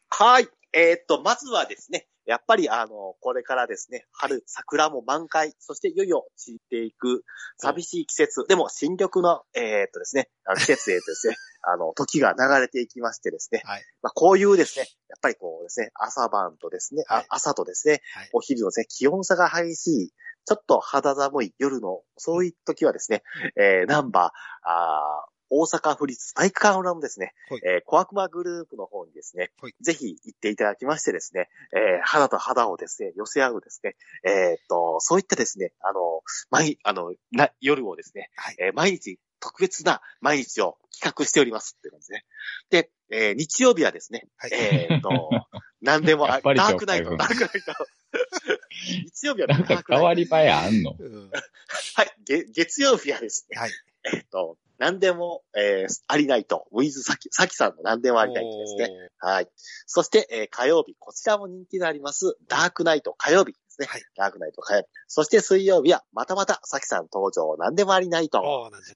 はい。えーっと、まずはですね、やっぱりあの、これからですね、春、桜も満開、そしていよいよ散っていく、寂しい季節、でも新緑の、えーっとですね、季節へとですね、あの、時が流れていきましてですね、はい。まあ、こういうですね、やっぱりこうですね、朝晩とですね、はい。あ朝とですね、はい。お昼のですね、気温差が激しい、ちょっと肌寒い夜の、そういう時はですね、えー、ナンバー、あー大阪府立体育館裏のですね、はいえー、小悪魔グループの方にですね、はいぜひ行っていただきましてですね、えー、肌と肌をですね、寄せ合うですね、えーっと、そういったですね、あの、毎、あの、な夜をですね、はい。えー毎日特別な毎日を企画しておりますって感じね。で、えー日曜日はですね、はい。えーっと、何でもあ、ダークナイト、ダークナイト。日曜日はなんかダークナイト。変わり映えあんの？う んはい、げ月曜日はですね、はい。えーっと、何でも、えーありないと、ウィズサキ、サキさんの何でもありないとですね。はい。そして、えー火曜日、こちらも人気であります、ダークナイト火曜日ですね。はいダークナイト火曜日。そして水曜日は、またまた、サキさん登場、何でもありないと。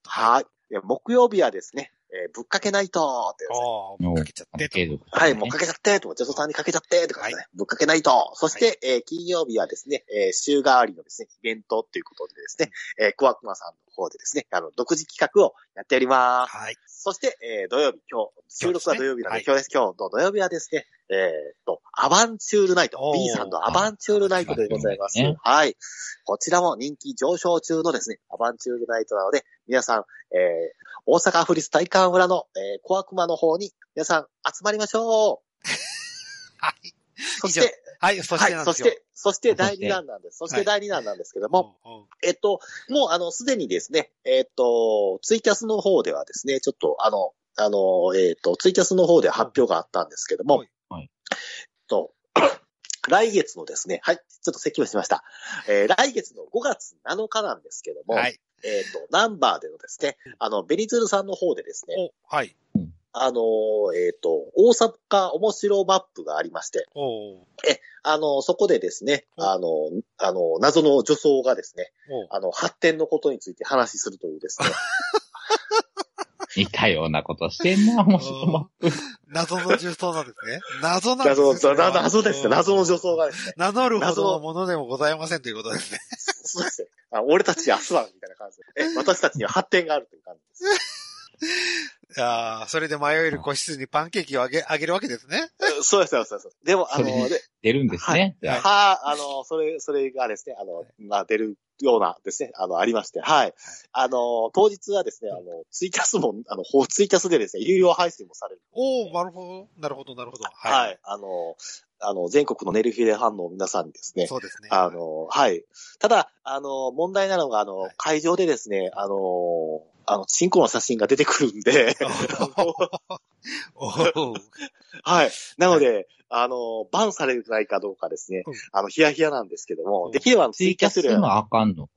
はい。で木曜日はですね、えーぶっかけないと、ってですねおー、かけちゃってと。継続はい、もうかけちゃって、とか、女装さんにかけちゃって、とかですね、ぶっかけないと。そして、えー金曜日はですね、えー週替わりのですね、イベントっていうことでですね、えー、クワクマさんの方でですね、あの、独自企画をやっております。はい。そして、えー土曜日、今日、収録は土曜日なんで、今今日です。今日の土曜日はですね、えーっと、アバンチュールナイト B さんのアバンチュールナイトでございます。ねはい。こちらも人気上昇中のですね、アバンチュールナイトなので、皆さん、えー、大阪府立体育館裏の、えー、小悪魔の方に、皆さん集まりましょう。はい。そして、はい、そしはい、てなんですよ。そして、そして第2弾なんです。そして第2弾なんですけども、うんうんえっと、もうあの、すでにですね、えっと、ツイキャスの方ではですね、ちょっとあの、あの、えっと、ツイキャスの方で発表があったんですけども、はいと、来月のですね、はい、ちょっと説明しました。えー来月の5月7日なんですけども、はい。えっと、ナンバーでのですね、あの、ベニズルさんの方でですね、お、はい。あの、えっと、大阪面白マップがありまして、おーあの、そこでですね、うんあの、あの、謎の女装がですね、あの、発展のことについて話しするというですね、似たようなことしてんな、面白ま。謎の重曹なんですね。謎なんです謎、ね謎謎です謎の女装がですね。名乗るほ謎のどのものでもございませんということですね。そうですね。あ俺たち明日は、みたいな感じで。え、私たちには発展があるという感じです。いやーそれで迷える個室にパンケーキをあげ、あげるわけですね。えそうです、そうです、そうです。でも、あの、出るんですね。じゃあはあ、あの、それ、それがですね、あの、まあ、出るようなですね、あの、ありまして、はい。あの、当日はですね、あの、ツイキャスも、あの、ほツイキャスでですね、有料配信もされる。おー、なるほど。なるほど、なるほど。はい。あの、あの、全国のネルフィレファンの皆さんにですね、そうですね。あの、はい。ただ、あの、問題なのが、あの、はい会場でですね、あの、あの、チンコの写真が出てくるんで、はい。なので、あの、バンされないかどうかですね、うん。あの、ヒヤヒヤなんですけども、うん。できればツツイキャスであかんの？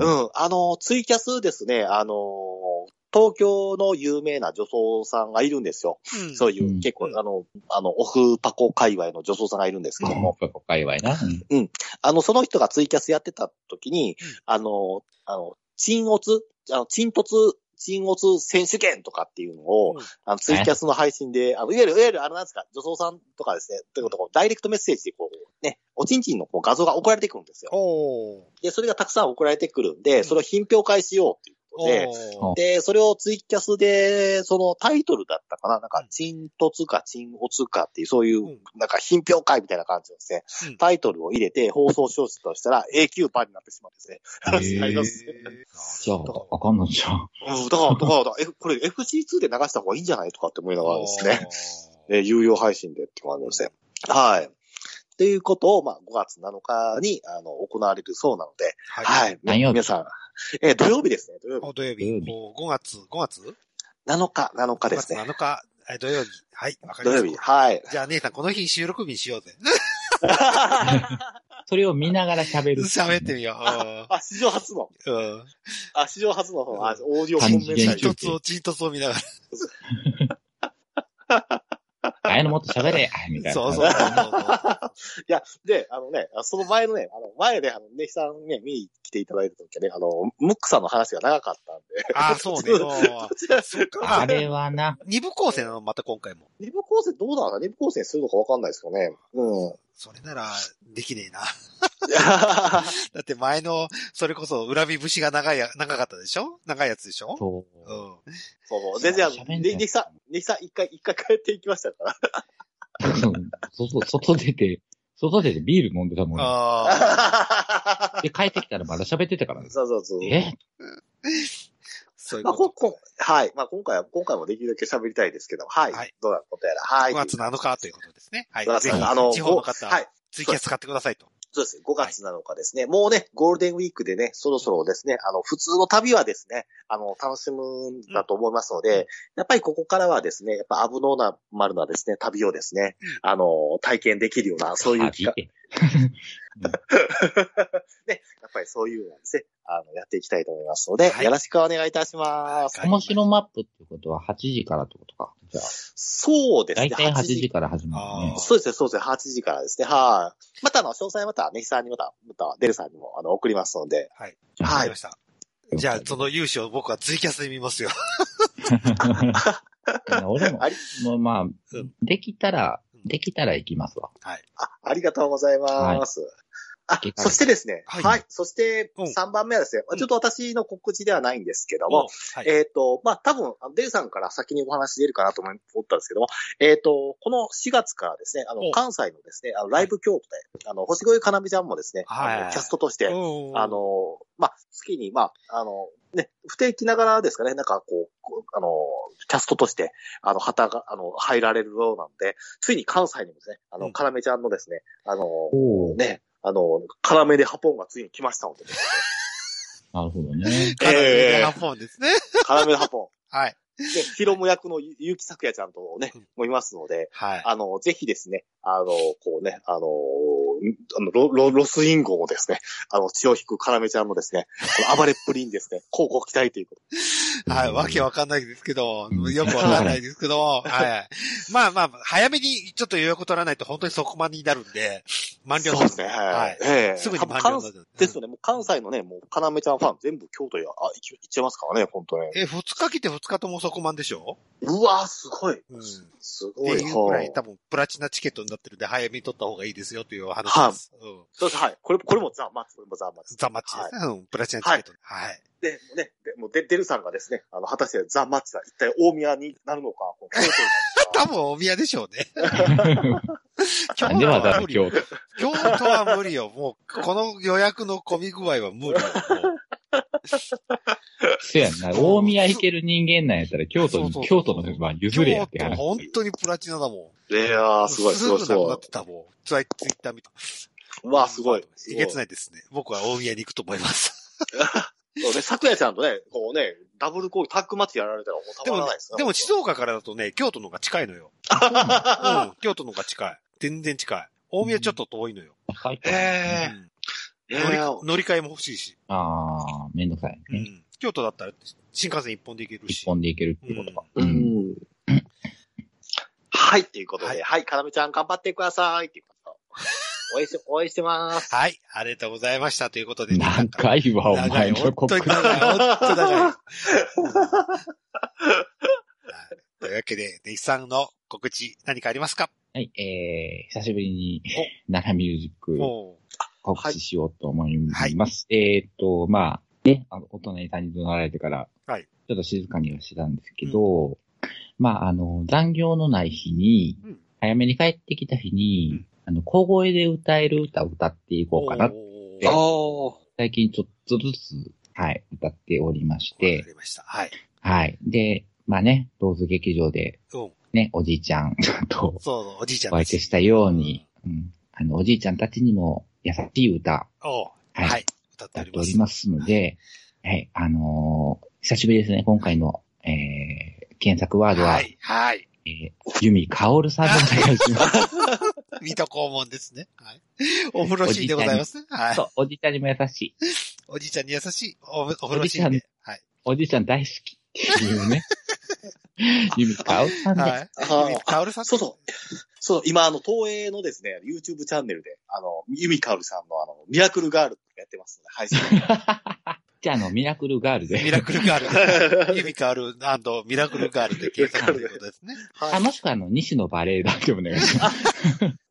うん、あの、ツイキャスですね、あの、東京の有名な女装さんがいるんですよ。うん。そういう、うん。結構、あの、あの、オフパコ界隈の女装さんがいるんですけども、ここ界隈な。うん。あの、その人がツイキャスやってた時に、うん。あの、あの、鎮圧、あの、鎮突、鎮圧選手権とかっていうのを、うん。あの、ツイキャスの配信で、あの、いわゆる、いわゆる、あの、なんですか、女装さんとかですね、ということをダイレクトメッセージでこう、ね、おちんちんのこう画像が送られてくるんですよ。で、それがたくさん送られてくるんで、それを品評会しようってで、で、それをツイキャスで、そのタイトルだったかな？なんか、チントツかチンオツかっていう、そういううん、なんか品評会みたいな感じですね。うんタイトルを入れて放送書としたら A 級版になってしまうんですね。へーありますねじゃあ、あかんのじゃん。うん、だから、だから、だからえこれ FC2 で流した方がいいんじゃない？とかって思いながらですね。えー有料配信でって感じですね。はい。っていうことを、まあ、5月7日に、あの、行われるそうなので、は。はいい。何曜日？皆さん、えー土曜日ですね、土曜日。お土曜日。土曜日お5月、5月？7日、7日 ?5 月ですね。7日、はい土曜日。はい、わかりました。土曜日。はい。じゃあ姉さん、この日収録日にしようぜ。それを見ながら喋る。喋ってみよ あ、史上初の？う。うん。あ、史上初の、あオーディオ本命チントツを、チントツを見なが あやのもっと喋れ みたら。いな。そうそうそうそう。いや、で、あのね、その前のね、あの、前で、あの、ネヒさんね、見に来ていただいた時はね、あの、ムックさんの話が長かったんで。ああ、そうね。もうこちら、そっか。あれはな、二部構成なのまた今回も。二部構成どうだろうな二部構成するのかわかんないですけどね。うん。それなら、できねえな。い やだって前の、それこそ、恨み節が長いや、長かったでしょ？長いやつでしょ？そう。うん。そうそう。全然、あの、喋んないネヒさん、ネヒさん一回、一回帰っていきましたから。外、外出て、外出てビール飲んでたもん。ああ。で、帰ってきたらまだ喋ってたからね。そうそうそう。え？まあ、そういうここ、こ、はい。まあ、今回は、今回もできるだけ喋りたいですけど、はい。はいどうなことやら。はと。い。5月7日ということですね。はい。5月ぜひ、7日あの、地方の方、はい。ツイキャス使ってくださいと。そうです。5月7日ですね。もうね、ゴールデンウィークでね、そろそろですね、あの、普通の旅はですね、あの、楽しむんだと思いますので、うん。やっぱりここからはですね、やっぱアブノーナマルなですね、旅をですね、うん。あの、体験できるような、そういう企画、ね、やっぱりそういうのですね、あの、やっていきたいと思いますので、はいよろしくお願いいたします。はい面白マップってことは8時からってことか。じゃあ、そうですね。だいたい8 8時から始まるね。そうですね、そうですね、8時からですね。はい。また、あの、詳細はまた、ネヒさんにまた、また、デルさんにも、あの、送りますので、はい。はいわかりました。じゃあ、その勇姿を僕はツイキャスで見ますよ。俺もあり、もうまあうん、できたら、うんできたら行きますわ。あ、ありがとうございます。あい、そしてですね、はい。はい。そして、う。ん3番目はですね、うん。ちょっと私の告知ではないんですけども、はい。えっ、と、まあ、多分、デルさんから先にお話出るかなと思ったんですけども、えっ、と、この4月からですね、あのお、関西のですね、あの、ライブ京都で、あの、星越かなみちゃんもですね、はい。あのキャストとして、うんあ、の、まあ、月に、まあ、あの、ね、不定期ながらですかね、なんかこう、あの、キャストとして、あの、旗が、あの、入られるようなので、ついに関西にもですね、あの、うん。かなめちゃんのですね、あの、ね、あの、カラメでハポンがついに来ましたので、なるほどね。カナええメラポンですね。カラメでハポはい。ン。で、ヒロム役のゆゆきさくやちゃんとねうん、もいますので、はい。あの、ぜひですね、あの、こうね、あの、あのロロロスインゴをですね、あの、血を引くカラメちゃんのですね、この暴れっぷりにですね、広告期待ということはい。わけわかんないですけど、うんよくわかんないですけど、はい。まあまあ、早めにちょっと予約取らないと本当にそこまでになるんで、満了そうですね。ははいい。。ええすぐに満了。ですよね。もう関西のね、もう、かなめちゃんファン全部京都へ、あ、行っちゃいますからね、本当に。え、二日来て二日ともそこまんでしょ？うわすごい。うん。すってごい。いうくらいは多分プラチナチケットになってるんで早めに取った方がいいですよという話です。うん。そうです。はい。これ、これもザ・マッチ、これもザ・マッチ。ザマッチですね。うん。プラチナチケット。はい。で、ね、でもうデデルさんがですね、あの、果たしてザ・マッチは一体大宮になるのか、こう京都になるのか。多分大宮でしょうね。京なんでわざわざ都は無理よ。京都？は無理よ。もう、この予約の混み具合は無理よ。もそうやんな。大宮行ける人間なんやったら、京都に、そうそうそう京都の、まあ、う譲れやって話。京都本当にプラチナだもいやん。ー、すごい、すごい、すごぐなくないっ。てたもん。ツイッター見た。うわ、すごい。えげつないですね。僕は大宮に行くと思います。そうね、桜井ちゃんとね、こうね、ダブルコールタッグマッチやられたらもうたでもまらないですね。でも静岡からだとね、京都の方が近いのよ。うん。京都の方が近い。全然近い。大宮ちょっと遠いのよ。えうんえ乗りー乗り換えも欲しいし。ああ、めんどくさいね。うん。京都だったら新幹線一本で行けるし。一本で行けるってことか。ううん。ん。はい、ということはいで、はい、かなめちゃん頑張ってくださいっていうこと。応援して、応援してます。はい。ありがとうございました。ということで、長いわ、お。前の本告知。当に長い。本当に長い。はいというわけで、ネイさんの告知何かありますか？はい、えー、久しぶりに、奈良ミュージックお告知しようと思います。えーっと、まあ、ね、あの、お隣さんに怒鳴られてから、はいちょっと静かにはしてたんですけど、まあ、あの、残業のない日に、うん早めに帰ってきた日に、うんあの、小声で歌える歌を歌っていこうかな。おであーあ。最近ちょっとずつ、はい、歌っておりましわてか、りました。はい。はい。で、まあね、ローズ劇場で、うん。ね、おじいちゃん とそう、おじいちゃんお相手したように、うん、あの、おじいちゃんたちにも優しい歌、おははいい。歌ってやおります。ので、はい、あのー久しぶりですね、今回の、えー、検索ワードは、はい。はい。えー、ユミカオルさんでお願いします。水戸黄門ですね。はい。お風呂シーンでございます。はいそ。う、おじいちゃんにも優しい。おじいちゃんに優しいおお風呂シーンで。はい。おじいちゃん大好きっていうね。ユミカオルさんで。はい。あゆみかおるさん。そうそう。そう、今、あの、東映のですね、YouTube チャンネルで、あの、ユミカオルさんのあの、ミラクルガールやってますので、配信。じゃあ、あの、ミラクルガールで。ミラクルガール。ゆみかおるミラクルガールで検索ということですね。あ、もしくは、あの、西野バレエ団でお願いします。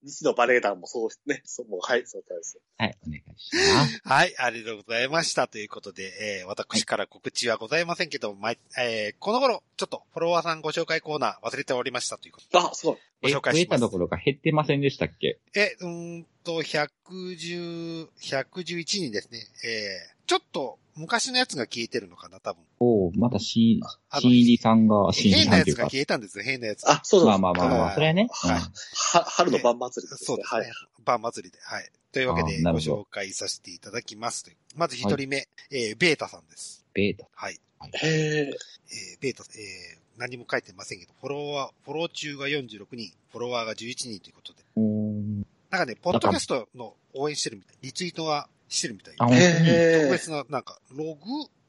西野バレエ団もそうですね。そう、もう、はい、そうです。はい、お願いします。はい、ありがとうございました。ということで、えー、私から告知はございませんけども、毎えー、この頃、ちょっとフォロワーさんご紹介コーナー忘れておりましたということあ、すごい。ごえ、紹介します増えたところが減ってませんでしたっけ？で。え、うーんと、110、111人ですね。えー、ちょっと昔のやつが消えてるのかな、多分。おーまた新、あの新入りさんが、新入り変なやつが。消えたんですよ、変なやつ。あ、そうそう。まあまあまあまあ、はいそれはね。は春の晩祭りですね。そうですねはい。。晩祭りで。はい。というわけで、ご紹介させていただきます。まず一人目、えー、ベータさんです。ベータ。はい。へえ。えー、ベータ、えー、何も書いてませんけど、フォロワー、フォロー中が46人、フォロワーが11人ということで。うーん。なんかね、ポッドキャストの応援してるみたい。リツイートはしてるみたい。あ、本当に。特。別な、なんか、ログ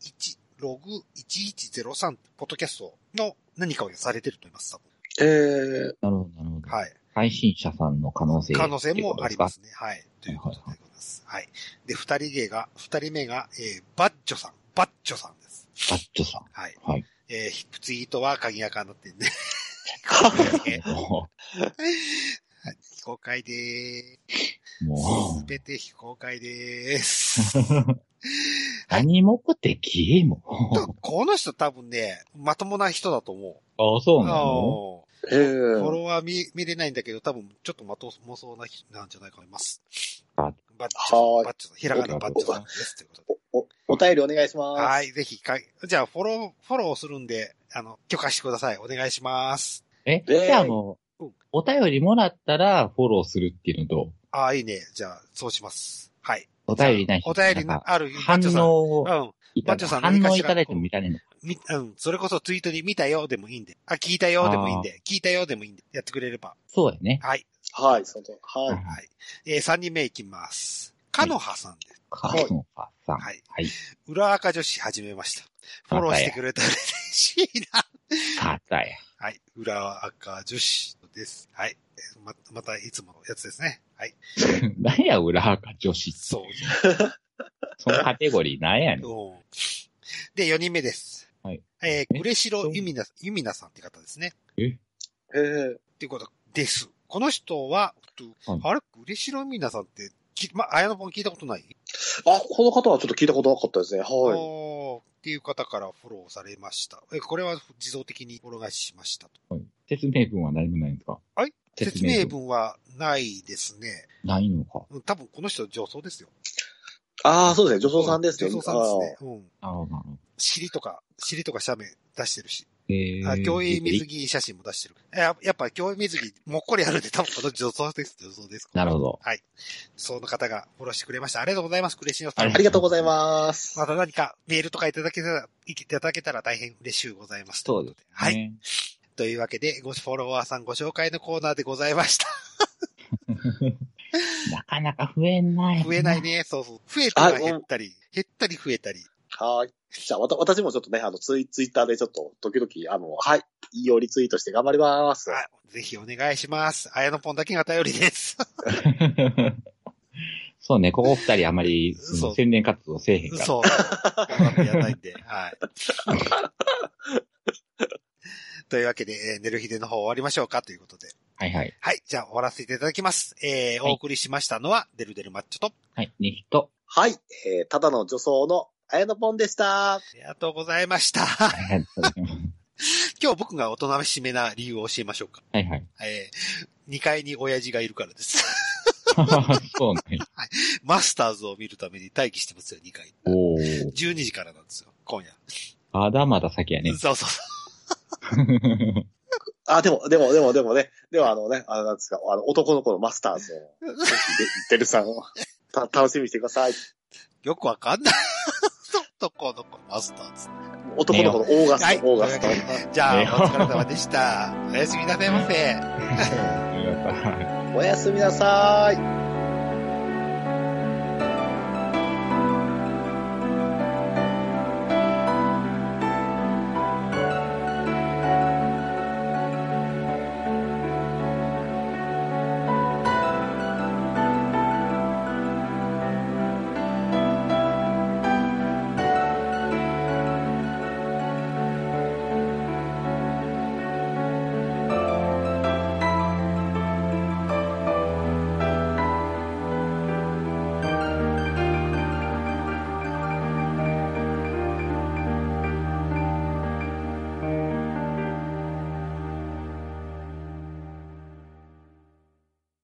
1、ログ1103ポッドキャストの何かをされてると思います、多分。へえ。なるほど、なるほど。はい。配信者さんの可能性。可能性もありますね。はい。ということでございます。はい。で、二人目が、二人目が、えー、バッチョさん。バッチョさんです。バッチョさん。はい。はい。えー、ツイートは鍵垢になってんで。えーもはい。非公開でーす。うす、べて非公開でーす。何目的もこの人多分ね、まともな人だと思う。う。あ、そうあなの？フォロワー見見れないんだけど、多分ちょっとまともそうな人なんじゃないかと思います。バッチョはーいバッチョさん、ひらがなバッチョさんです。ということで。お、お、お便りお願いします。はい、ぜひかい、じゃあフォロー、フォローするんで、あの、許可してください。お願いします。え、でじゃああのうん、お便りもらったらフォローするっていうのと、ああ、いいね。じゃあ、そうします。はい。お便りない人お便りある反応をうん。バッチョさん反何かしら応いただいても見られるのみ、うん。それこそツイートに見たよでもいいんで。あ、聞いたよでもいいんで。聞いたよでもいいんで。やってくれれば。そうやね。はい。はい、その通りはい。うんはい。えー、3人目いきます。かのはさんです。かのかさん。はいはい。裏垢女子始めました。フォローしてくれたら嬉しいな。かたや。はい。裏垢女子です。はい。えーま、またいつものやつですね。はい。何や、裏垢女子って。そう。そのカテゴリー何やねん。うんで、4人目です。はい。えー、えグレシロユミナ、ユミナさんって方ですね。へえ。っていうことです。この人は、はいあれ？グレシロユミナさんって、きま、あやのぽん聞いたことない？あ、この方はちょっと聞いたことなかったですね。はい。おーっていう方からフォローされました。え、これは自動的にフォロー返ししましたと。はい説明文は何もないんですか？はい説明文はないですね。ないのか。うん多分この人女装ですよ。ああ、そうですね。女装さんですね。女装さんですね。うん。ああ、なるほど。尻とか、尻とか斜面出してるし。えー、あ、競泳水着写真も出してる。ややっぱ競泳水着もっこりあるんで多分この女装です。女装です。なるほど。はい。その方がフォローしてくれました。ありがとうございます。クレシノさありがとうございます。また何かメールとかいただけたら、いただけたら大変嬉しゅうございます。そうです、ね。はい。。というわけで、ごフォロワーさんご紹介のコーナーでございました。なかなか増えない。増えない。ね。そうそう。増えたり減ったり、減ったり増えたり。はい。じゃあ、わた、私もちょっとね、あの、ツイ、ツイッターでちょっと、時々、あの、はい、いいよリツイートして頑張ります。はい。ぜひお願いします。あやのぽんだけが頼りです。そうね、ここ二人あまり その宣伝活動せえへんから。そう。頑張ってやらないんで。はい。というわけで、えー寝る日での方終わりましょうかということで。はいはい。はい。じゃあ終わらせていただきます。えー、はいお送りしましたのは、デルデルマッチョと、はい。ね、人。はい。えー、ただの女装の綾野ポンでした。ありがとうございました。はい。今日僕が大人しめな理由を教えましょうか。はいはい。えー、2階に親父がいるからです。そうね。マスターズを見るために待機してますよ、2階。おー。12時からなんですよ、今夜。まだまだ先やね。そうそうそう。あ、でも、でも、でも、でもね、でもあのね、あの、なんですか、あの、男の子のマスターズを、デデルさんを、た、楽しみにしてください。よくわかんない。男の子マスターズ。男の子のオーガスト、はい。オーガスト。じゃあ、おね疲れ様でした。おやすみなさいませ。おやすみなさい。